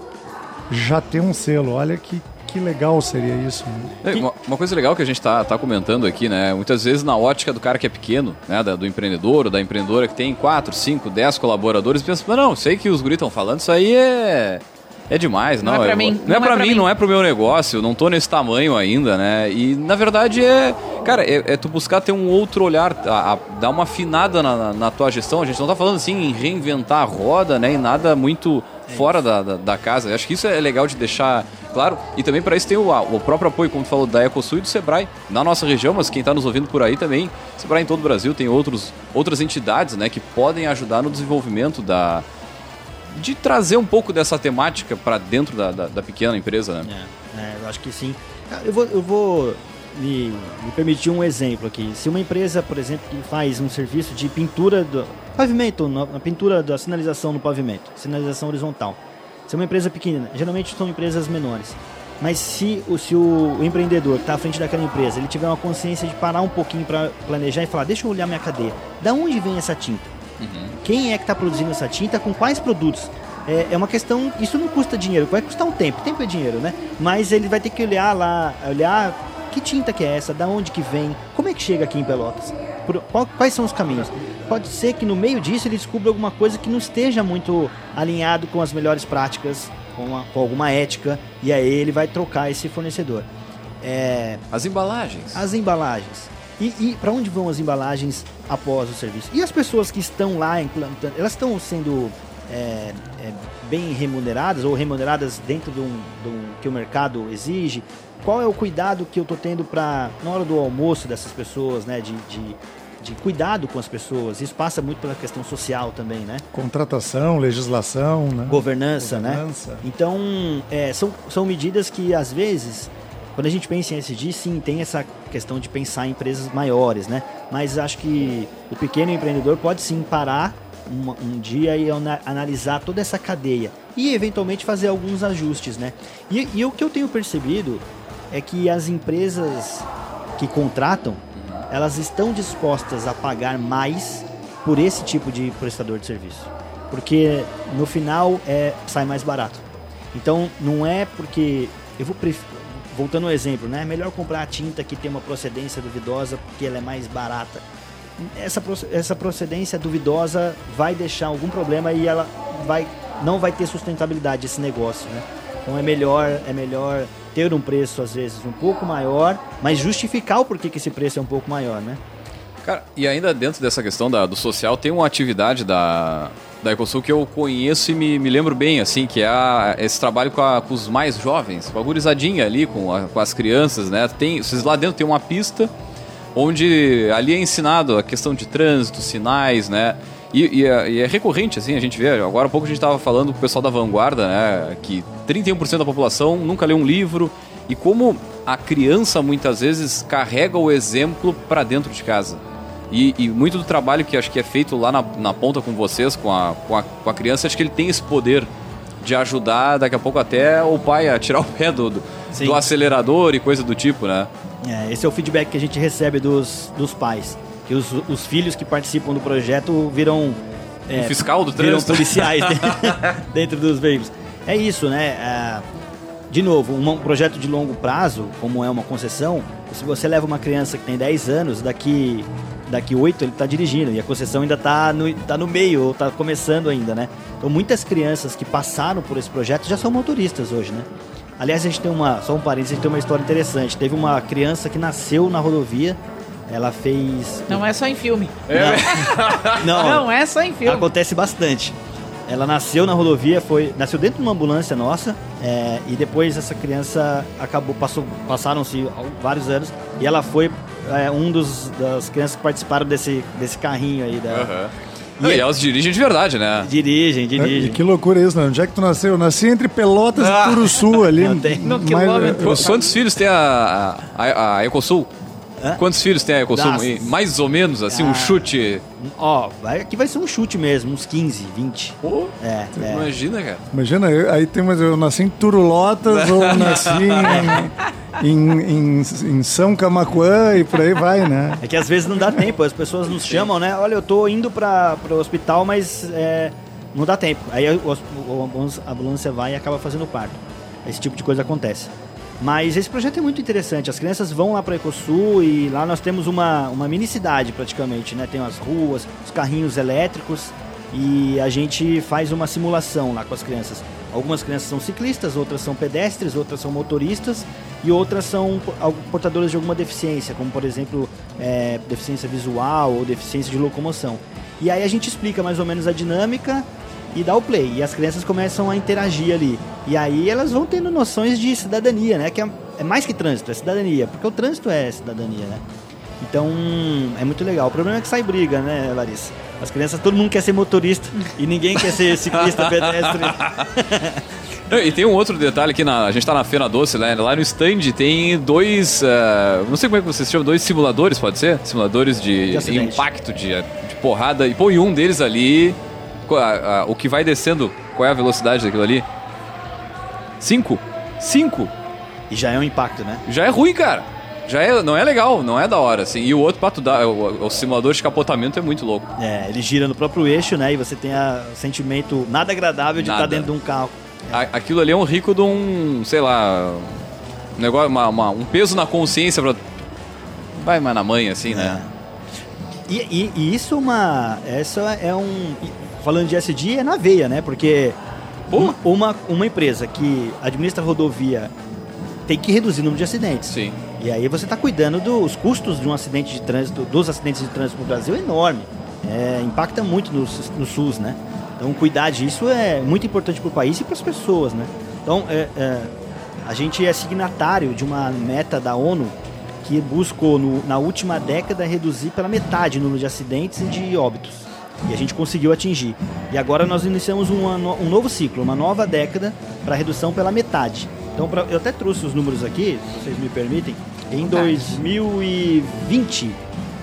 já tem um selo. Olha que, que legal seria isso. Né? É, uma, uma, coisa legal que a gente está tá comentando aqui, né? Muitas vezes na ótica do cara que é pequeno, né? Da, do empreendedor ou da empreendedora que tem 4, 5, 10 colaboradores, pensa, não, sei que os guris estão falando, isso aí é é demais, não. Não é pra eu, mim. Não, não é, é pra mim, mim, não é pro meu negócio, não tô nesse tamanho ainda, né? E na verdade é. Cara, é, é tu buscar ter um outro olhar, a, a, dar uma afinada na, na, na, tua gestão. A gente não tá falando assim em reinventar a roda, né? E nada muito é fora da, da, da, casa. Eu acho que isso é legal de deixar claro. E também para isso tem o, o próprio apoio, como tu falou, da Ecosul e do Sebrae na nossa região, mas quem está nos ouvindo por aí também. Sebrae em todo o Brasil tem outros, outras entidades né, que podem ajudar no desenvolvimento da, de trazer um pouco dessa temática para dentro da, da, da, pequena empresa, né? É, é, eu acho que sim. Eu vou, eu vou me, me, permitir um exemplo aqui. Se uma empresa, por exemplo, que faz um serviço de pintura do pavimento, na pintura da sinalização no pavimento, sinalização horizontal. Se é uma empresa pequena, geralmente são empresas menores. Mas se, se o, o empreendedor que está à frente daquela empresa, ele tiver uma consciência de parar um pouquinho para planejar e falar, deixa eu olhar minha cadeia, da onde vem essa tinta? Uhum. Quem é que está produzindo essa tinta? Com quais produtos? É, é, uma questão. Isso não custa dinheiro, vai custar um tempo. Tempo é dinheiro, né? Mas ele vai ter que olhar lá, olhar que tinta que é essa, da onde que vem, como é que chega aqui em Pelotas, Por, quais são os caminhos. Pode ser que no meio disso ele descubra alguma coisa que não esteja muito alinhado com as melhores práticas, com, uma, com alguma ética, e aí ele vai trocar esse fornecedor. É, as embalagens. As embalagens. E, e para onde vão as embalagens após o serviço? E as pessoas que estão lá implantando, elas estão sendo é, é, bem remuneradas ou remuneradas dentro do, do que o mercado exige? Qual é o cuidado que eu estou tendo para na hora do almoço dessas pessoas, né? De, de, de, cuidado com as pessoas. Isso passa muito pela questão social também, né? Contratação, legislação, né? Governança, né? Governança. né? Então, é, são, são medidas que às vezes quando a gente pensa em SD, sim, tem essa questão de pensar em empresas maiores, né? Mas acho que o pequeno empreendedor pode sim parar um, um dia e analisar toda essa cadeia e eventualmente fazer alguns ajustes, né? E, e o que eu tenho percebido é que as empresas que contratam, elas estão dispostas a pagar mais por esse tipo de prestador de serviço, porque no final é sai mais barato. Então não é porque eu vou voltando ao exemplo, né? É melhor comprar a tinta que tem uma procedência duvidosa porque ela é mais barata. Essa, essa procedência duvidosa vai deixar algum problema e ela vai, não vai ter sustentabilidade esse negócio, né? Então é melhor, é melhor ter um preço às vezes um pouco maior, mas justificar o porquê que esse preço é um pouco maior, né? Cara, e ainda dentro dessa questão da, do social, tem uma atividade da, da Ecosul que eu conheço e me, me lembro bem, assim, que é a, esse trabalho com, a, com, os mais jovens, com a gurizadinha ali, com, a, com as crianças, né? Tem, vocês lá dentro tem uma pista onde ali é ensinado a questão de trânsito, sinais, né? E, e, é, e, é, recorrente, assim, a gente vê. Agora há pouco a gente estava falando com o pessoal da Vanguarda, né? Que 31% da população nunca leu um livro. E como a criança muitas vezes carrega o exemplo para dentro de casa. E, e, muito do trabalho que acho que é feito lá na, na ponta com vocês, com a, com, a, com a criança, acho que ele tem esse poder de ajudar daqui a pouco até o pai a tirar o pé do, do, do acelerador e coisa do tipo, né? É, esse é o feedback que a gente recebe dos, dos pais. Que os, os filhos que participam do projeto viram um fiscal do viram trânsito. policiais dentro, dos veículos. É isso, né? Ah, de novo, um, um projeto de longo prazo, como é uma concessão, se você leva uma criança que tem 10 anos, daqui daqui 8 ele está dirigindo e a concessão ainda está no, tá no meio ou está começando ainda, né? Então muitas crianças que passaram por esse projeto já são motoristas hoje, né? Aliás, a gente tem uma, só um parênteses, a gente tem uma história interessante. Teve uma criança que nasceu na rodovia, ela fez... Não é só em filme. Não, Não é só em filme. Acontece bastante. Ela nasceu na rodovia, foi nasceu dentro de uma ambulância nossa é, e depois essa criança acabou passou passaram-se vários anos e ela foi é, um dos das crianças que participaram desse desse carrinho aí da Aham. Não, e elas dirigem de verdade, né? dirigem E dirigem que loucura isso, né? Onde é que tu nasceu? Eu nasci entre Pelotas e Turuçu ali. Não tem. No quilômetro. Quantos filhos tem a, a, a Ecosul? Hã? Quantos filhos tem a Ecosul? E Mais ou menos, assim, um Ah. chute. ó vai, aqui vai ser um chute mesmo uns 15 20 Pô, é, é. imagina, cara. Imagina, eu- aí tem mas eu nasci em Turulotas ou nasci em, em, em, em São Camacuã e por aí vai, né? É que às vezes não dá tempo, as pessoas nos chamam, né? Olha, eu tô indo para o hospital, mas é, não dá tempo. Aí a ambulância- vai e acaba fazendo parto. Esse tipo de coisa acontece. Mas esse projeto é muito interessante. As crianças vão lá para Ecosul e lá nós temos uma, uma mini cidade praticamente, né? Tem as ruas, os carrinhos elétricos e a gente faz uma simulação lá com as crianças. Algumas crianças são ciclistas, outras são pedestres, outras são motoristas e outras são portadoras de alguma deficiência, como por exemplo é, deficiência visual ou deficiência de locomoção. E aí a gente explica mais ou menos a dinâmica e dá o play. E as crianças começam a interagir ali. E aí elas vão tendo noções de cidadania, né? Que é, é mais que trânsito, é cidadania. Porque o trânsito é cidadania, né? Então é muito legal. O problema é que sai briga, né, Larissa? As crianças, todo mundo quer ser motorista e ninguém quer ser ciclista pedestre. E tem um outro detalhe aqui, na, a gente tá na Feira Doce, né? lá no stand tem dois, eh, não sei como é que vocês chamam, dois simuladores, pode ser? Simuladores de, De impacto, de, de porrada. E pô, e um deles ali, a- a- o que vai descendo, qual é a velocidade daquilo ali? Cinco? Cinco? E já é um impacto, né? Já é ruim, cara. Já é, não é legal, não é da hora, assim. E o outro, pra tu dar, o, o simulador de capotamento é muito louco. É, ele gira no próprio eixo, né? E você tem a- o sentimento nada agradável de Nada. estar dentro de um carro. A- aquilo ali é um rico de um, sei lá, um negócio, uma- uma- um peso na consciência pra. Vai mais na mãe, assim, né? E, e- e isso é uma. Essa é um. Falando de SD, é na veia, né? Porque uma, uma, uma empresa que administra rodovia tem que reduzir o número de acidentes. Sim. E aí você está cuidando dos custos de um acidente de trânsito, dos acidentes de trânsito no Brasil é enorme. É, impacta muito no, no SUS, né? Então cuidar disso é muito importante para o país e para as pessoas, né? Então é, é, a gente é signatário de uma meta da ONU que buscou no- na última década reduzir pela metade o número de acidentes e de óbitos. E a gente conseguiu atingir. E agora nós iniciamos no- um novo ciclo, uma nova década para redução pela metade. Então pra- eu até trouxe os números aqui, se vocês me permitem. Em 2020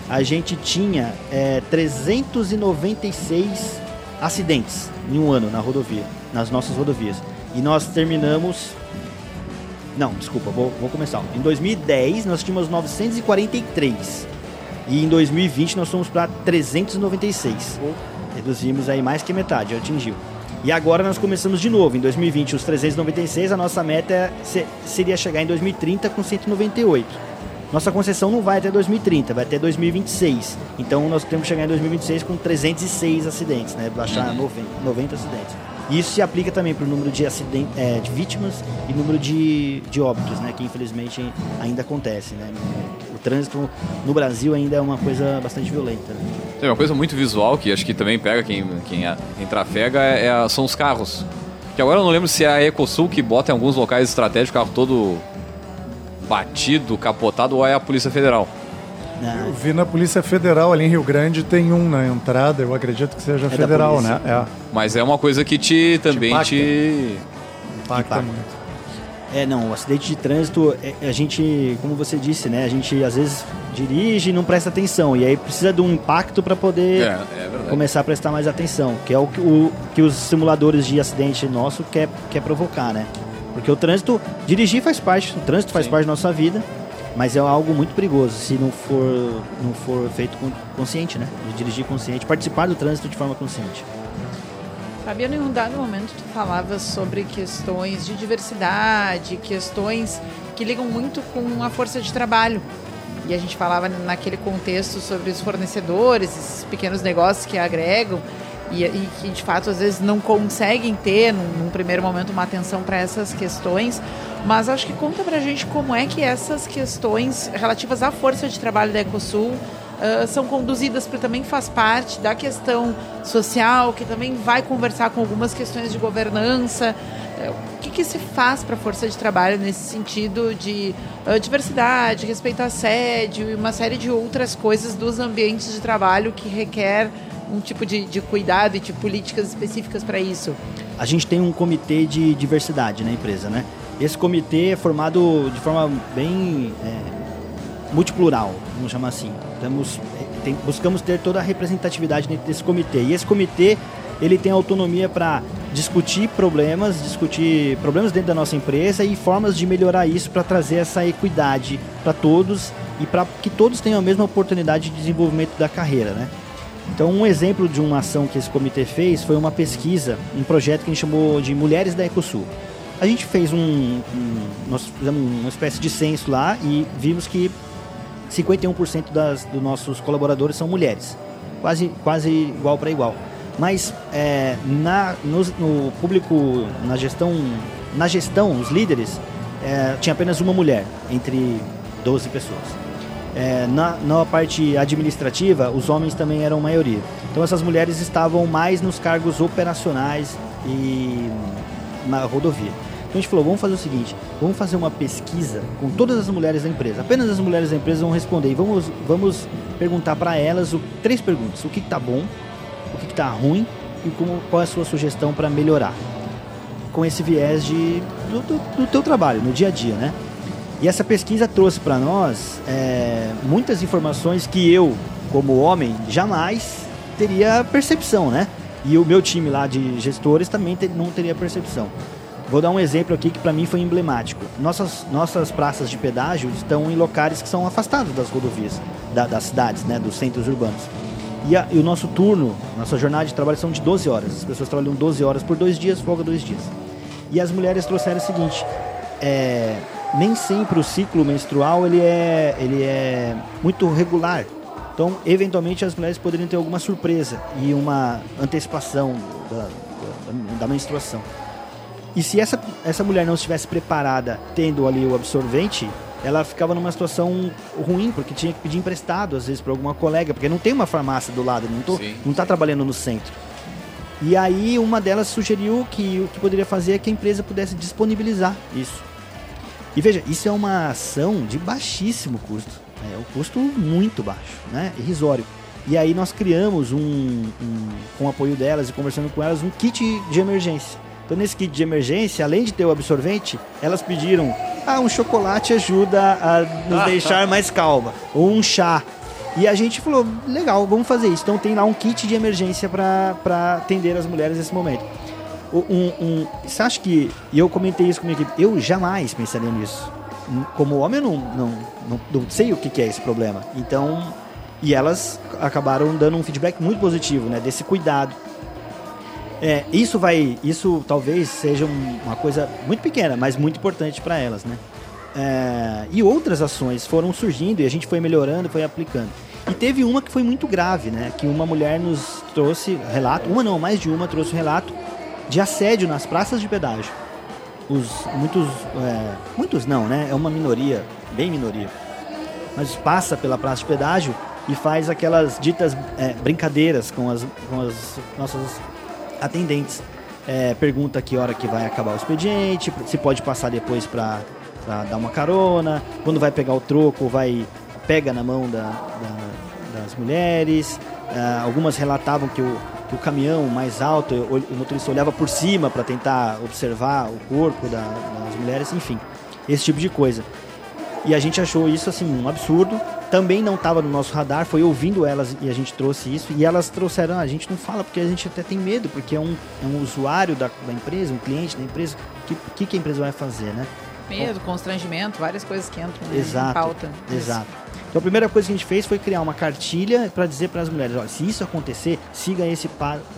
a gente tinha é, 396 acidentes em um ano na rodovia, nas nossas rodovias. E nós terminamos não, desculpa, vou, vou começar. Em 2010 nós tínhamos 943. E em 2020 nós fomos para 396. Reduzimos aí mais que metade, atingiu. E agora nós começamos de novo. Em 2020, os 396, a nossa meta se- seria chegar em 2030 com 198. Nossa concessão não vai até 2030, vai até 2026. Então nós temos que chegar em 2026 com 306 acidentes, né? Baixar 90, 90 acidentes. E isso se aplica também para o número de, acidente, é, de vítimas e número de, de óbitos, né? Que infelizmente ainda acontece, né? O trânsito no Brasil ainda é uma coisa bastante violenta. Né? Tem uma coisa muito visual que acho que também pega quem, quem, a- quem trafega é, é- são os carros. Que agora eu não lembro se é a Ecosul que bota em alguns locais estratégicos o carro todo batido, capotado, ou é a Polícia Federal. Eu vi na Polícia Federal ali em Rio Grande tem um na entrada, eu acredito que seja da federal, né? É, Mas é uma coisa que te também impacta. te. impacta Impacta. muito. É, não, o acidente de trânsito, é- a gente, como você disse, né? A gente às vezes dirige e não presta atenção. E aí precisa de um impacto para poder É, é começar a prestar mais atenção, que é o que, o, que os simuladores de acidente nosso quer, quer provocar, né? Porque o trânsito, dirigir faz parte, o trânsito faz Sim. parte da nossa vida. Mas é algo muito perigoso se não for, não for feito consciente, né? De dirigir consciente, participar do trânsito de forma consciente. Fabiano, em um dado momento tu falavas sobre questões de diversidade, questões que ligam muito com a força de trabalho. E a gente falava naquele contexto sobre os fornecedores, esses pequenos negócios que agregam e, e que de fato às vezes não conseguem ter num, num primeiro momento uma atenção para essas questões. Mas acho que conta para a gente como é que essas questões relativas à força de trabalho da Ecosul uh, são conduzidas, porque também faz parte da questão social, que também vai conversar com algumas questões de governança. Uh, o que, que se faz para a força de trabalho nesse sentido de uh, diversidade, respeito ao assédio e uma série de outras coisas dos ambientes de trabalho que requer um tipo de, de cuidado e de políticas específicas para isso? A gente tem um comitê de diversidade na empresa, né? Esse comitê é formado de forma bem é, multiplural, vamos chamar assim. Temos, tem, buscamos ter toda a representatividade dentro desse comitê. E esse comitê ele tem autonomia para discutir problemas, discutir problemas dentro da nossa empresa e formas de melhorar isso para trazer essa equidade para todos e para que todos tenham a mesma oportunidade de desenvolvimento da carreira, né? Então, um exemplo de uma ação que esse comitê fez foi uma pesquisa, um projeto que a gente chamou de Mulheres da Ecosul. A gente fez um, um nós fizemos uma espécie de censo lá e vimos que 51% das, dos nossos colaboradores são mulheres. Quase, quase igual para igual. Mas é, na, no, no, público, na gestão, na gestão, os líderes, é, tinha apenas uma mulher entre 12 pessoas. É, na, na parte administrativa, os homens também eram maioria. Então essas mulheres estavam mais nos cargos operacionais e na rodovia. Então a gente falou, vamos fazer o seguinte, vamos fazer uma pesquisa com todas as mulheres da empresa. Apenas as mulheres da empresa vão responder e vamos, vamos perguntar para elas o, três perguntas. O que está bom, o que está ruim e como, qual é a sua sugestão para melhorar. Com esse viés de, do, do, do teu trabalho, no dia a dia, né? E essa pesquisa trouxe para nós é, muitas informações que eu, como homem, jamais teria percepção, né? E o meu time lá de gestores também não teria percepção. Vou dar um exemplo aqui que para mim foi emblemático. Nossas, nossas praças de pedágio estão em locais que são afastados das rodovias, da, das cidades, né, dos centros urbanos. E, a, e, o nosso turno, nossa jornada de trabalho são de 12 horas. As pessoas trabalham 12 horas por dois dias, folga dois dias. E as mulheres trouxeram o seguinte: é, nem sempre o ciclo menstrual ele é, ele é muito regular. Então, eventualmente, as mulheres poderiam ter alguma surpresa e uma antecipação da, da, da menstruação. E se essa, essa mulher não estivesse preparada, tendo ali o absorvente, ela ficava numa situação ruim, porque tinha que pedir emprestado, às vezes, para alguma colega, porque não tem uma farmácia do lado, não, tô, não tá trabalhando no centro. E aí uma delas sugeriu que o que poderia fazer é que a empresa pudesse disponibilizar isso. E veja, isso é uma ação de baixíssimo custo. É um custo muito baixo, né? Irrisório. E aí nós criamos um, um, com o apoio delas e conversando com elas, um kit de emergência então, nesse kit de emergência, além de ter o absorvente, elas pediram: ah, um chocolate ajuda a nos deixar mais calma, ou um chá. E a gente falou: legal, vamos fazer isso. Então, tem lá um kit de emergência para atender as mulheres nesse momento. Um, um, você acha que. E eu comentei isso com a minha equipe: eu jamais pensaria nisso. Como homem, eu não, não, não, não sei o que, que é esse problema. Então. E elas acabaram dando um feedback muito positivo, né? Desse cuidado. É, isso vai, isso talvez seja uma coisa muito pequena, mas muito importante para elas, né? É, e outras ações foram surgindo e a gente foi melhorando, foi aplicando. E teve uma que foi muito grave, né? Que uma mulher nos trouxe relato, uma não, mais de uma trouxe relato de assédio nas praças de pedágio. Os muitos, é, muitos não, né? É uma minoria, bem minoria. Mas passa pela praça de pedágio e faz aquelas ditas é, brincadeiras com as, com as nossas atendentes. É, pergunta que hora que vai acabar o expediente, se pode passar depois para dar uma carona, quando vai pegar o troco, vai pega na mão da, da, das mulheres. É, algumas relatavam que o, que o caminhão mais alto, o, o motorista olhava por cima para tentar observar o corpo da, das mulheres, enfim, esse tipo de coisa. E a gente achou isso assim um absurdo também não estava no nosso radar, foi ouvindo elas e a gente trouxe isso. E elas trouxeram, ah, a gente não fala porque a gente até tem medo, porque é um, é um usuário da, da empresa, um cliente da empresa, o que, que, que, a empresa vai fazer, né? Medo, constrangimento, várias coisas que entram né, Exato, em pauta. Exato. Então a primeira coisa que a gente fez foi criar uma cartilha para dizer para as mulheres, olha, se isso acontecer, siga esse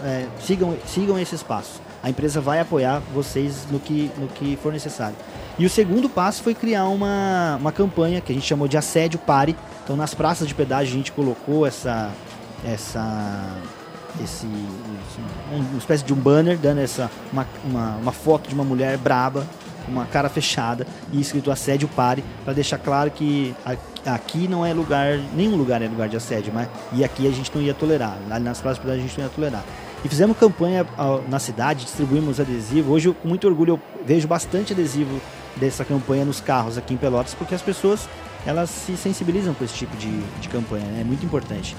é, sigam, sigam esses passos. A empresa vai apoiar vocês no que, no que for necessário. E o segundo passo foi criar uma, uma campanha que a gente chamou de assédio pare. Então nas praças de pedágio a gente colocou essa essa esse, uma espécie de um banner dando essa uma, uma, uma foto de uma mulher braba uma cara fechada e escrito assédio pare para deixar claro que aqui não é lugar nenhum lugar é lugar de assédio mas e aqui a gente não ia tolerar ali nas praças de pedágio a gente não ia tolerar e fizemos campanha na cidade distribuímos adesivo hoje com muito orgulho eu vejo bastante adesivo dessa campanha nos carros aqui em Pelotas porque as pessoas elas se sensibilizam com esse tipo de, de campanha né? é muito importante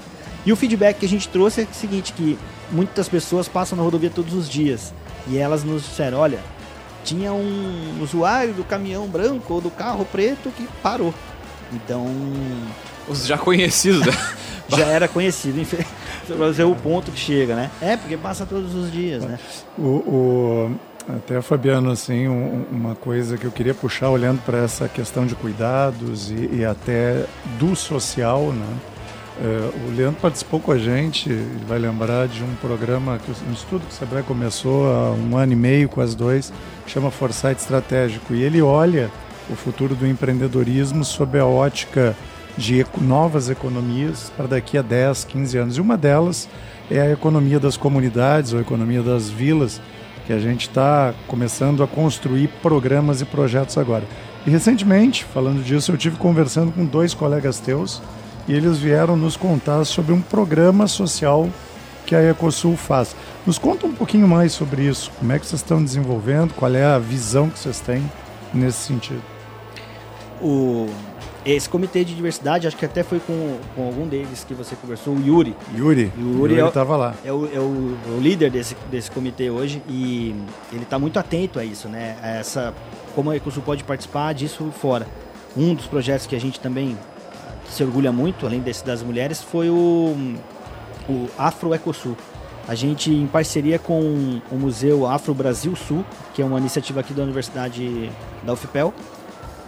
e o feedback que a gente trouxe é o seguinte, que muitas pessoas passam na rodovia todos os dias e elas nos disseram, olha, tinha um usuário do caminhão branco ou do carro preto que parou. Então... Os já conhecidos, né? já era conhecido, fazer o ponto que chega, né? É, porque passa todos os dias, né? O, o até Fabiano, assim, um, uma coisa que eu queria puxar olhando para essa questão de cuidados e, e até do social, né? É, o Leandro participou com a gente, vai lembrar de um programa, que, um estudo que o Sebrae começou há um ano e meio, quase dois, que chama Foresight Estratégico. E ele olha o futuro do empreendedorismo sob a ótica de novas economias para daqui a 10, 15 anos. E uma delas é a economia das comunidades ou a economia das vilas, que a gente está começando a construir programas e projetos agora. E recentemente, falando disso, eu tive conversando com dois colegas teus, e eles vieram nos contar sobre um programa social que a Ecosul faz. Nos conta um pouquinho mais sobre isso, como é que vocês estão desenvolvendo, qual é a visão que vocês têm nesse sentido. O, esse comitê de diversidade, acho que até foi com, com algum deles que você conversou, o Yuri. Yuri, o Yuri estava é, lá. É, o, é o, o, líder desse, desse comitê hoje e ele está muito atento a isso, né? A essa, como a Ecosul pode participar disso fora. Um dos projetos que a gente também se orgulha muito, além desse das mulheres, foi o, o Afro Ecosul. A gente, em parceria com o Museu Afro Brasil Sul, que é uma iniciativa aqui da Universidade da UFPEL,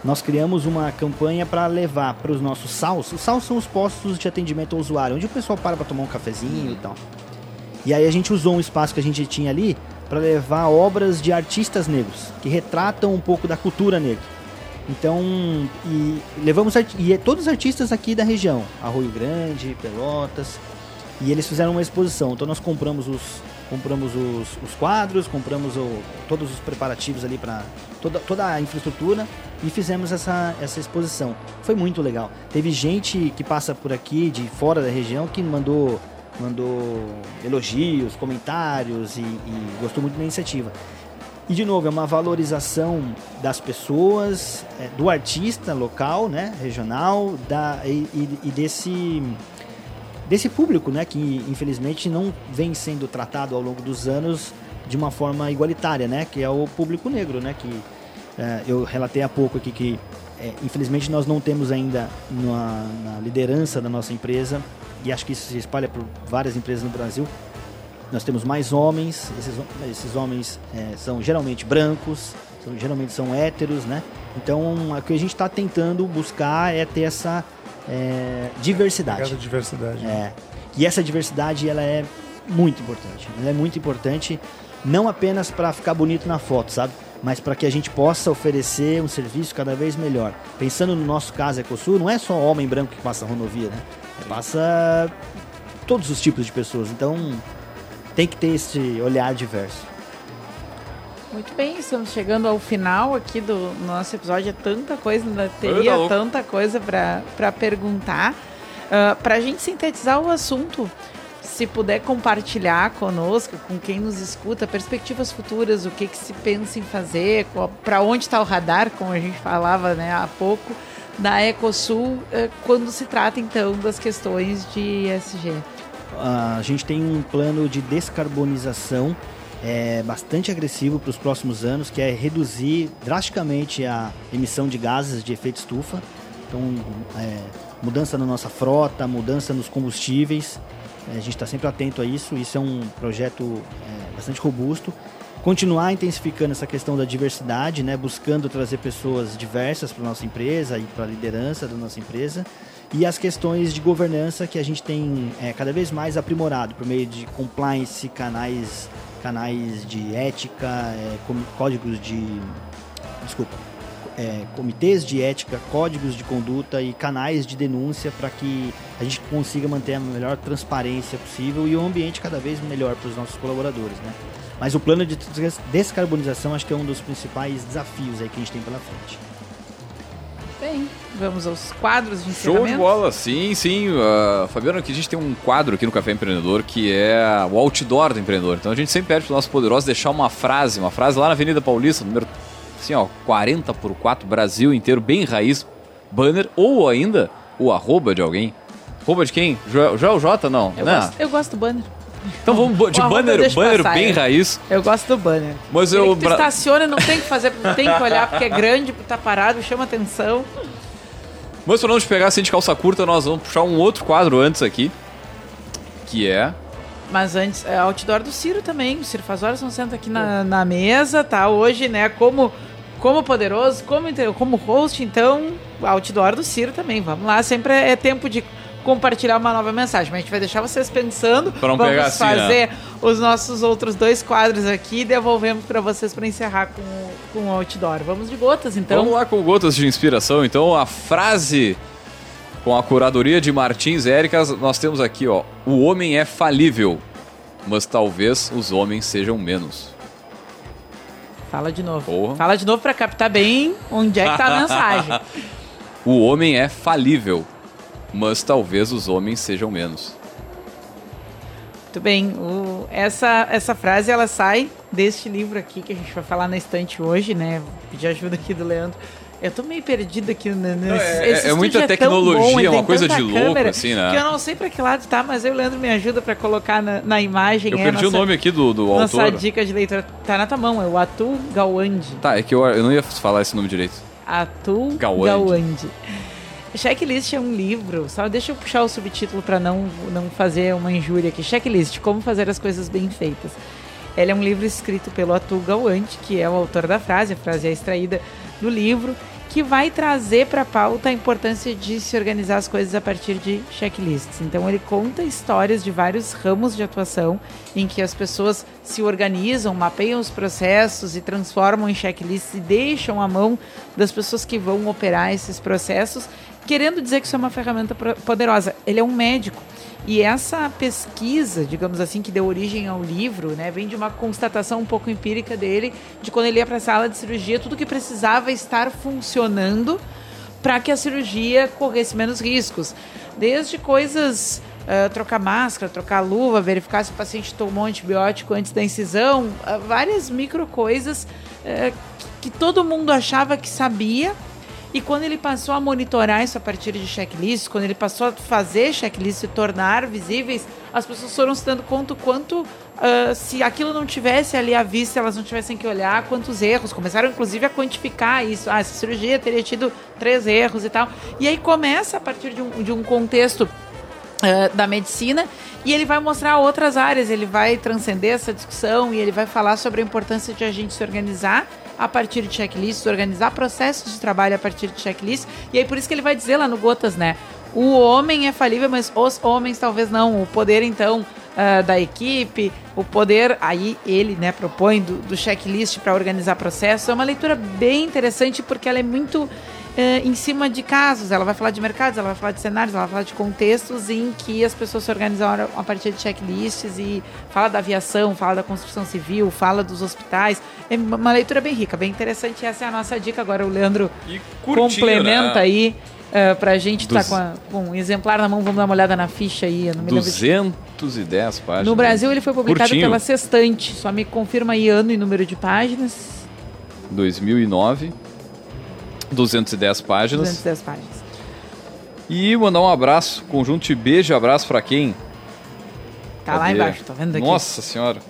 nós criamos uma campanha para levar para os nossos SAUs. Os SAUs são os postos de atendimento ao usuário, onde o pessoal para para tomar um cafezinho e tal. E aí a gente usou um espaço que a gente tinha ali para levar obras de artistas negros, que retratam um pouco da cultura negra. Então, e levamos e é todos os artistas aqui da região, Arroio Grande, Pelotas, e eles fizeram uma exposição. Então nós compramos os compramos os, os quadros, compramos o, todos os preparativos ali para toda, toda a infraestrutura e fizemos essa, essa exposição. Foi muito legal. Teve gente que passa por aqui de fora da região que mandou mandou elogios, comentários e, e gostou muito da iniciativa. E de novo, é uma valorização das pessoas, é, do artista local, né, regional, da, e, e, desse, desse público, né, que infelizmente não vem sendo tratado ao longo dos anos de uma forma igualitária, né, que é o público negro, né, que eu relatei há pouco aqui que é, infelizmente nós não temos ainda na, na liderança da nossa empresa e acho que isso se espalha por várias empresas no Brasil nós temos mais homens, esses, esses homens é, são geralmente brancos, são, geralmente são héteros, né? Então, o que a gente está tentando buscar é ter essa é, diversidade. diversidade. É. E essa diversidade, ela é muito importante. Ela é muito importante, não apenas para ficar bonito na foto, sabe? Mas para que a gente possa oferecer um serviço cada vez melhor. Pensando no nosso caso, Ecosul, não é só homem branco que passa a rodovia, né? Passa todos os tipos de pessoas. Então, tem que ter esse olhar diverso. Muito bem, estamos chegando ao final aqui do nosso episódio. É tanta coisa, ainda teria tanta coisa para perguntar. Uh, para a gente sintetizar o assunto, se puder compartilhar conosco, com quem nos escuta, perspectivas futuras, o que, que se pensa em fazer, para onde está o radar, como a gente falava né, há pouco, da Ecosul, uh, quando se trata então das questões de ESG a gente tem um plano de descarbonização é, bastante agressivo para os próximos anos, que é reduzir drasticamente a emissão de gases de efeito estufa. Então, é, mudança na nossa frota, mudança nos combustíveis. É, a gente está sempre atento a isso. Isso é um projeto é, bastante robusto. continuar intensificando essa questão da diversidade, né, buscando trazer pessoas diversas para nossa empresa e para a liderança da nossa empresa, e as questões de governança que a gente tem é, cada vez mais aprimorado por meio de compliance, canais, canais de ética, é, códigos de, desculpa, é, comitês de ética, códigos de conduta e canais de denúncia para que a gente consiga manter a melhor transparência possível e um ambiente cada vez melhor para os nossos colaboradores, né? Mas o plano de descarbonização acho que é um dos principais desafios aí que a gente tem pela frente. Bem, vamos aos quadros de encerramento. Show de bola, sim, sim. Uh, Fabiano, aqui a gente tem um quadro aqui no Café Empreendedor que é o outdoor do empreendedor. Então a gente sempre pede para o nosso poderoso deixar uma frase, uma frase lá na Avenida Paulista, número assim, ó, 40 por 4, Brasil inteiro, bem raiz, banner, ou ainda o arroba de alguém. Arroba de quem? Joel, Joel J? Não. Eu, né? gosto, eu gosto do banner. Então vamos de banner, banner passar, bem é. raiz. Eu gosto do banner. Mas Ele eu. que tu estaciona, não tem que fazer, tem que olhar porque é grande, tá parado, chama atenção. Mas pra não te pegar assim de calça curta, nós vamos puxar um outro quadro antes aqui. Que é. Mas antes, é outdoor do Ciro também. O Ciro faz horas não senta aqui na, na mesa, tá? Hoje, né, como, como poderoso, como, como host, então, outdoor do Ciro também. Vamos lá, sempre é tempo de compartilhar uma nova mensagem. Mas a gente vai deixar vocês pensando. Pra não Vamos pegar assim, né? fazer os nossos outros dois quadros aqui e devolvemos pra vocês pra encerrar com, o- com o outdoor. Vamos de gotas, então. Vamos lá com gotas de inspiração. Então, a frase com a curadoria de Martins Éricas, nós temos aqui, ó. O homem é falível, mas talvez os homens sejam menos. Fala de novo. Porra. Fala de novo pra captar bem onde é que tá a mensagem. O homem é falível, mas talvez os homens sejam menos. Muito bem. O- essa, essa frase ela sai deste livro aqui que a gente vai falar na estante hoje, né? Vou pedir ajuda aqui do Leandro. Eu tô meio perdido aqui né, nesse, é- esse é muita tão tecnologia, bom, é uma tem coisa de louco, câmera assim, né? Que eu não sei pra que lado tá, mas eu, Leandro, me ajuda pra colocar na, na imagem. Eu é, perdi o nossa- nome aqui do, do Nossa autor. dica de leitura tá na tua mão, é o Atul Gawande. Tá, é que eu, eu não ia falar esse nome direito. Atul Gawande. Gawande. Checklist é um livro, só deixa eu puxar o subtítulo para não, não fazer uma injúria aqui. Checklist, como fazer as coisas bem feitas. Ele é um livro escrito pelo Atul Gawande, que é o autor da frase, a frase é extraída do livro, que vai trazer para a pauta a importância de se organizar as coisas a partir de checklists. Então ele conta histórias de vários ramos de atuação em que as pessoas se organizam, mapeiam os processos e transformam em checklists e deixam à mão das pessoas que vão operar esses processos, querendo dizer que isso é uma ferramenta poderosa. Ele é um médico. E essa pesquisa, digamos assim, que deu origem ao livro, né, vem de uma constatação um pouco empírica dele, de quando ele ia para a sala de cirurgia, tudo que precisava estar funcionando para que a cirurgia corresse menos riscos. Desde coisas, ah, trocar máscara, trocar luva, verificar se o paciente tomou antibiótico antes da incisão, ah, várias micro coisas eh, que, que todo mundo achava que sabia. E quando ele passou a monitorar isso a partir de checklists, quando ele passou a fazer checklists e tornar visíveis, as pessoas foram se dando conta quanto, ah, se aquilo não tivesse ali à vista, elas não tivessem que olhar, quantos erros. Começaram, inclusive, a quantificar isso. Ah, essa cirurgia teria tido três erros e tal. E aí começa, a partir de um, de um contexto eh, da medicina e ele vai mostrar outras áreas, ele vai transcender essa discussão e ele vai falar sobre a importância de a gente se organizar a partir de checklists, organizar processos de trabalho a partir de checklists. E aí por isso que ele vai dizer lá no Gotas, né? O homem é falível, mas os homens talvez não. O poder, então, ah, da equipe, o poder, aí ele né, propõe do, do checklist para organizar processos. É uma leitura bem interessante porque ela é muito eh, em cima de casos. Ela vai falar de mercados, ela vai falar de cenários, ela vai falar de contextos em que as pessoas se organizaram a partir de checklists e fala da aviação, fala da construção civil, fala dos hospitais. É uma leitura bem rica, bem interessante. Essa é a nossa dica. Agora o Leandro E curtinho, complementa né? aí. Uh, pra gente estar Dos- com, a- com um exemplar na mão, vamos dar uma olhada na ficha aí. Eu não me lembro de 210 páginas. no Brasil ele foi publicado Curtinho. pela Sextante. Só me confirma aí ano e número de páginas. 2009. 210 páginas. 210 páginas. E mandar um abraço, conjunto de beijo e abraço pra quem? Tá lá Cadê? embaixo, tá vendo aqui? Nossa senhora.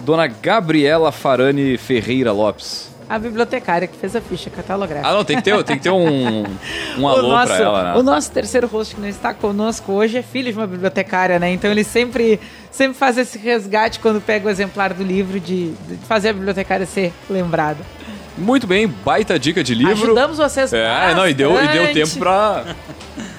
Dona Gabriela Farani Ferreira Lopes. a bibliotecária que fez a ficha catalográfica. Ah, não, tem que ter, tem que ter um, um alô o nosso, pra ela, né? O nosso terceiro host que não está conosco hoje é filho de uma bibliotecária, né? Então ele sempre, sempre faz esse resgate quando pega o exemplar do livro de, de fazer a bibliotecária ser lembrada. Muito bem, baita dica de livro. Ajudamos vocês É, não, e deu, e deu tempo pra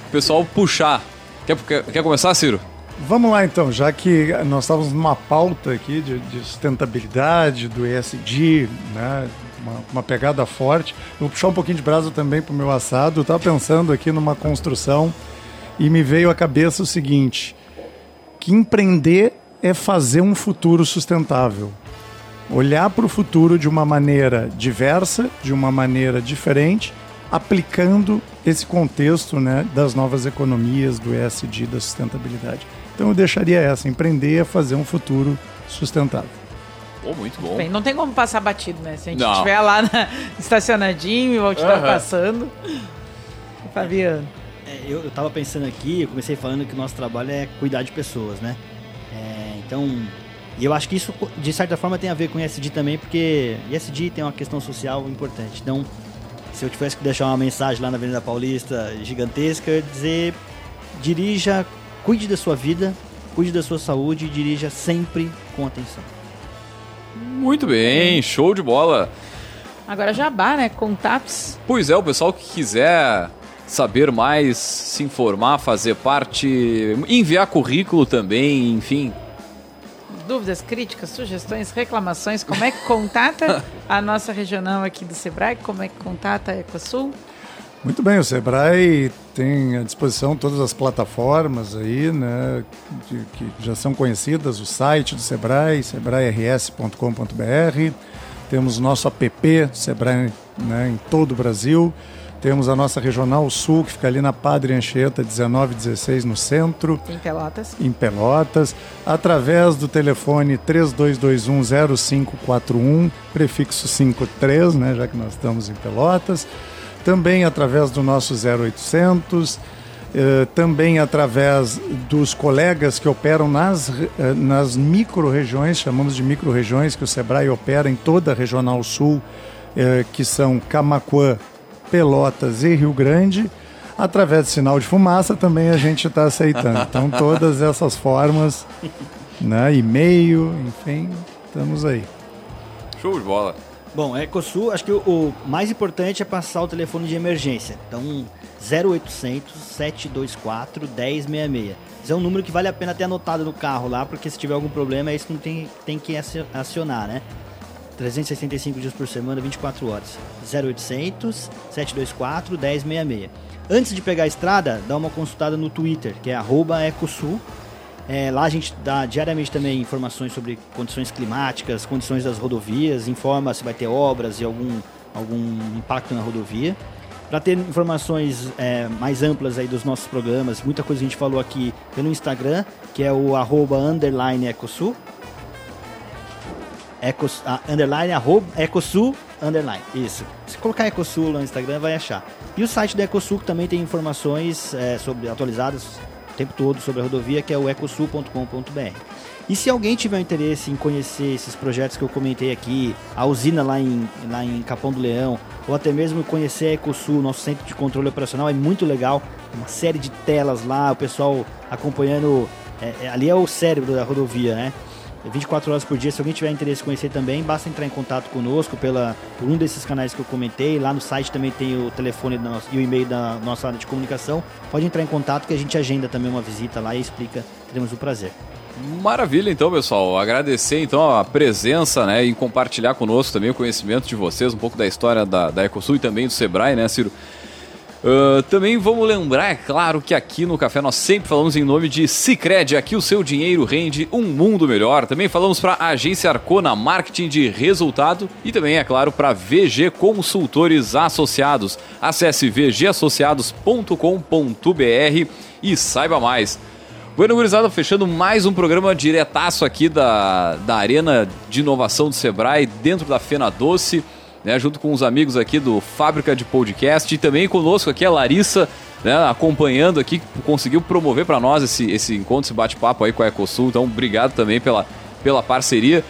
o pessoal puxar. Quer, quer, quer começar, Ciro? Vamos lá então, já que nós estávamos numa pauta aqui de, de sustentabilidade, do ESG, né? Uma, uma, pegada forte. Eu vou puxar um pouquinho de brasa também para o meu assado. Eu estava pensando aqui numa construção e me veio à cabeça o seguinte: que empreender é fazer um futuro sustentável. Olhar para o futuro de uma maneira diversa, de uma maneira diferente, aplicando esse contexto né, das novas economias, do ESG, da sustentabilidade. Então eu deixaria essa, empreender a fazer um futuro sustentável. Oh, muito bom. Bem, não tem como passar batido, né? Se a gente estiver lá na, estacionadinho e o outdoor uhum. passando. Fabiano. É, eu, eu tava pensando aqui, eu comecei falando que o nosso trabalho é cuidar de pessoas, né? É, então, e eu acho que isso, de certa forma, tem a ver com ESG também, porque ESG tem uma questão social importante. Então, se eu tivesse que deixar uma mensagem lá na Avenida Paulista gigantesca, eu ia dizer: dirija Cuide da sua vida, cuide da sua saúde e dirija sempre com atenção. Muito bem, show de bola. Agora jabá, né? Contatos. Pois é, o pessoal que quiser saber mais, se informar, fazer parte, enviar currículo também, enfim. Dúvidas, críticas, sugestões, reclamações, como é que contata a nossa regional aqui do Sebrae? Como é que contata a Ecosul? Muito bem, o Sebrae tem à disposição todas as plataformas aí, né, que, que já são conhecidas, o site do Sebrae, sebrae-rs.com.br, temos nosso app Sebrae né, em todo o Brasil, temos a nossa Regional Sul, que fica ali na Padre Anchieta, 1916, no centro. Em Pelotas. Em Pelotas. Através do telefone 3221-0541, prefixo 53, né, já que nós estamos em Pelotas também através do nosso 0800, eh, também através dos colegas que operam nas, eh, nas micro-regiões, chamamos de micro-regiões, que o SEBRAE opera em toda a Regional Sul, eh, que são Camacuã, Pelotas e Rio Grande. Através de sinal de fumaça também a gente está aceitando. Então, todas essas formas, né, e-mail, enfim, estamos aí. Show de bola. Bom, Ecosul, acho que o, o, mais importante é passar o telefone de emergência. Então, 0800 724 1066. Esse é um número que vale a pena ter anotado no carro lá, porque se tiver algum problema é isso que não tem, tem que acionar, né? 365 dias por semana, 24 horas. 0800 724 1066. Antes de pegar a estrada, dá uma consultada no Twitter, que é Ecosul é, lá a gente dá diariamente também informações sobre condições climáticas, condições das rodovias, informa se vai ter obras e algum, algum impacto na rodovia. Para ter informações é, mais amplas aí dos nossos programas, muita coisa a gente falou aqui pelo Instagram, que é o arroba underline Ecosul. Ecos, ah, underline, arroba, Ecosul, underline, isso. Se colocar Ecosul no Instagram, vai achar. E o site da Ecosul também tem informações é, sobre atualizadas o tempo todo sobre a rodovia, que é o ecosul.com.br. E se alguém tiver interesse em conhecer esses projetos que eu comentei aqui, a usina lá em, lá em Capão do Leão, ou até mesmo conhecer a Ecosul, nosso centro de controle operacional, é muito legal. Uma série de telas lá, o pessoal acompanhando. É, é, ali é o cérebro da rodovia, né? 24 horas por dia. Se alguém tiver interesse em conhecer também, basta entrar em contato conosco pela, por um desses canais que eu comentei. Lá no site também tem o telefone e o e-mail da nossa área de comunicação. Pode entrar em contato que a gente agenda também uma visita lá e explica. Teremos o prazer. Maravilha, então, pessoal. Agradecer então a presença, né, e compartilhar conosco também o conhecimento de vocês, um pouco da história da, da Ecosul e também do Sebrae, né, Ciro? Uh, também vamos lembrar, é claro, que aqui no Café nós sempre falamos em nome de Cicred. Aqui o seu dinheiro rende um mundo melhor. Também falamos para a agência Arcona Marketing de Resultado e também, é claro, para VG Consultores Associados. Acesse vgassociados.com.br e saiba mais. Bueno, gurizada, fechando mais um programa diretaço aqui da, da Arena de Inovação do Sebrae, dentro da Fena Doce né, junto com os amigos aqui do Fábrica de Podcast e também conosco aqui a Larissa, né, acompanhando aqui, que conseguiu promover para nós esse, esse encontro, esse bate-papo aí com a Ecosul. Então, obrigado também pela, pela parceria.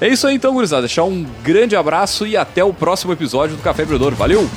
É isso aí então, gurizada. Deixar um grande abraço e até o próximo episódio do Café Empreendedor. Valeu!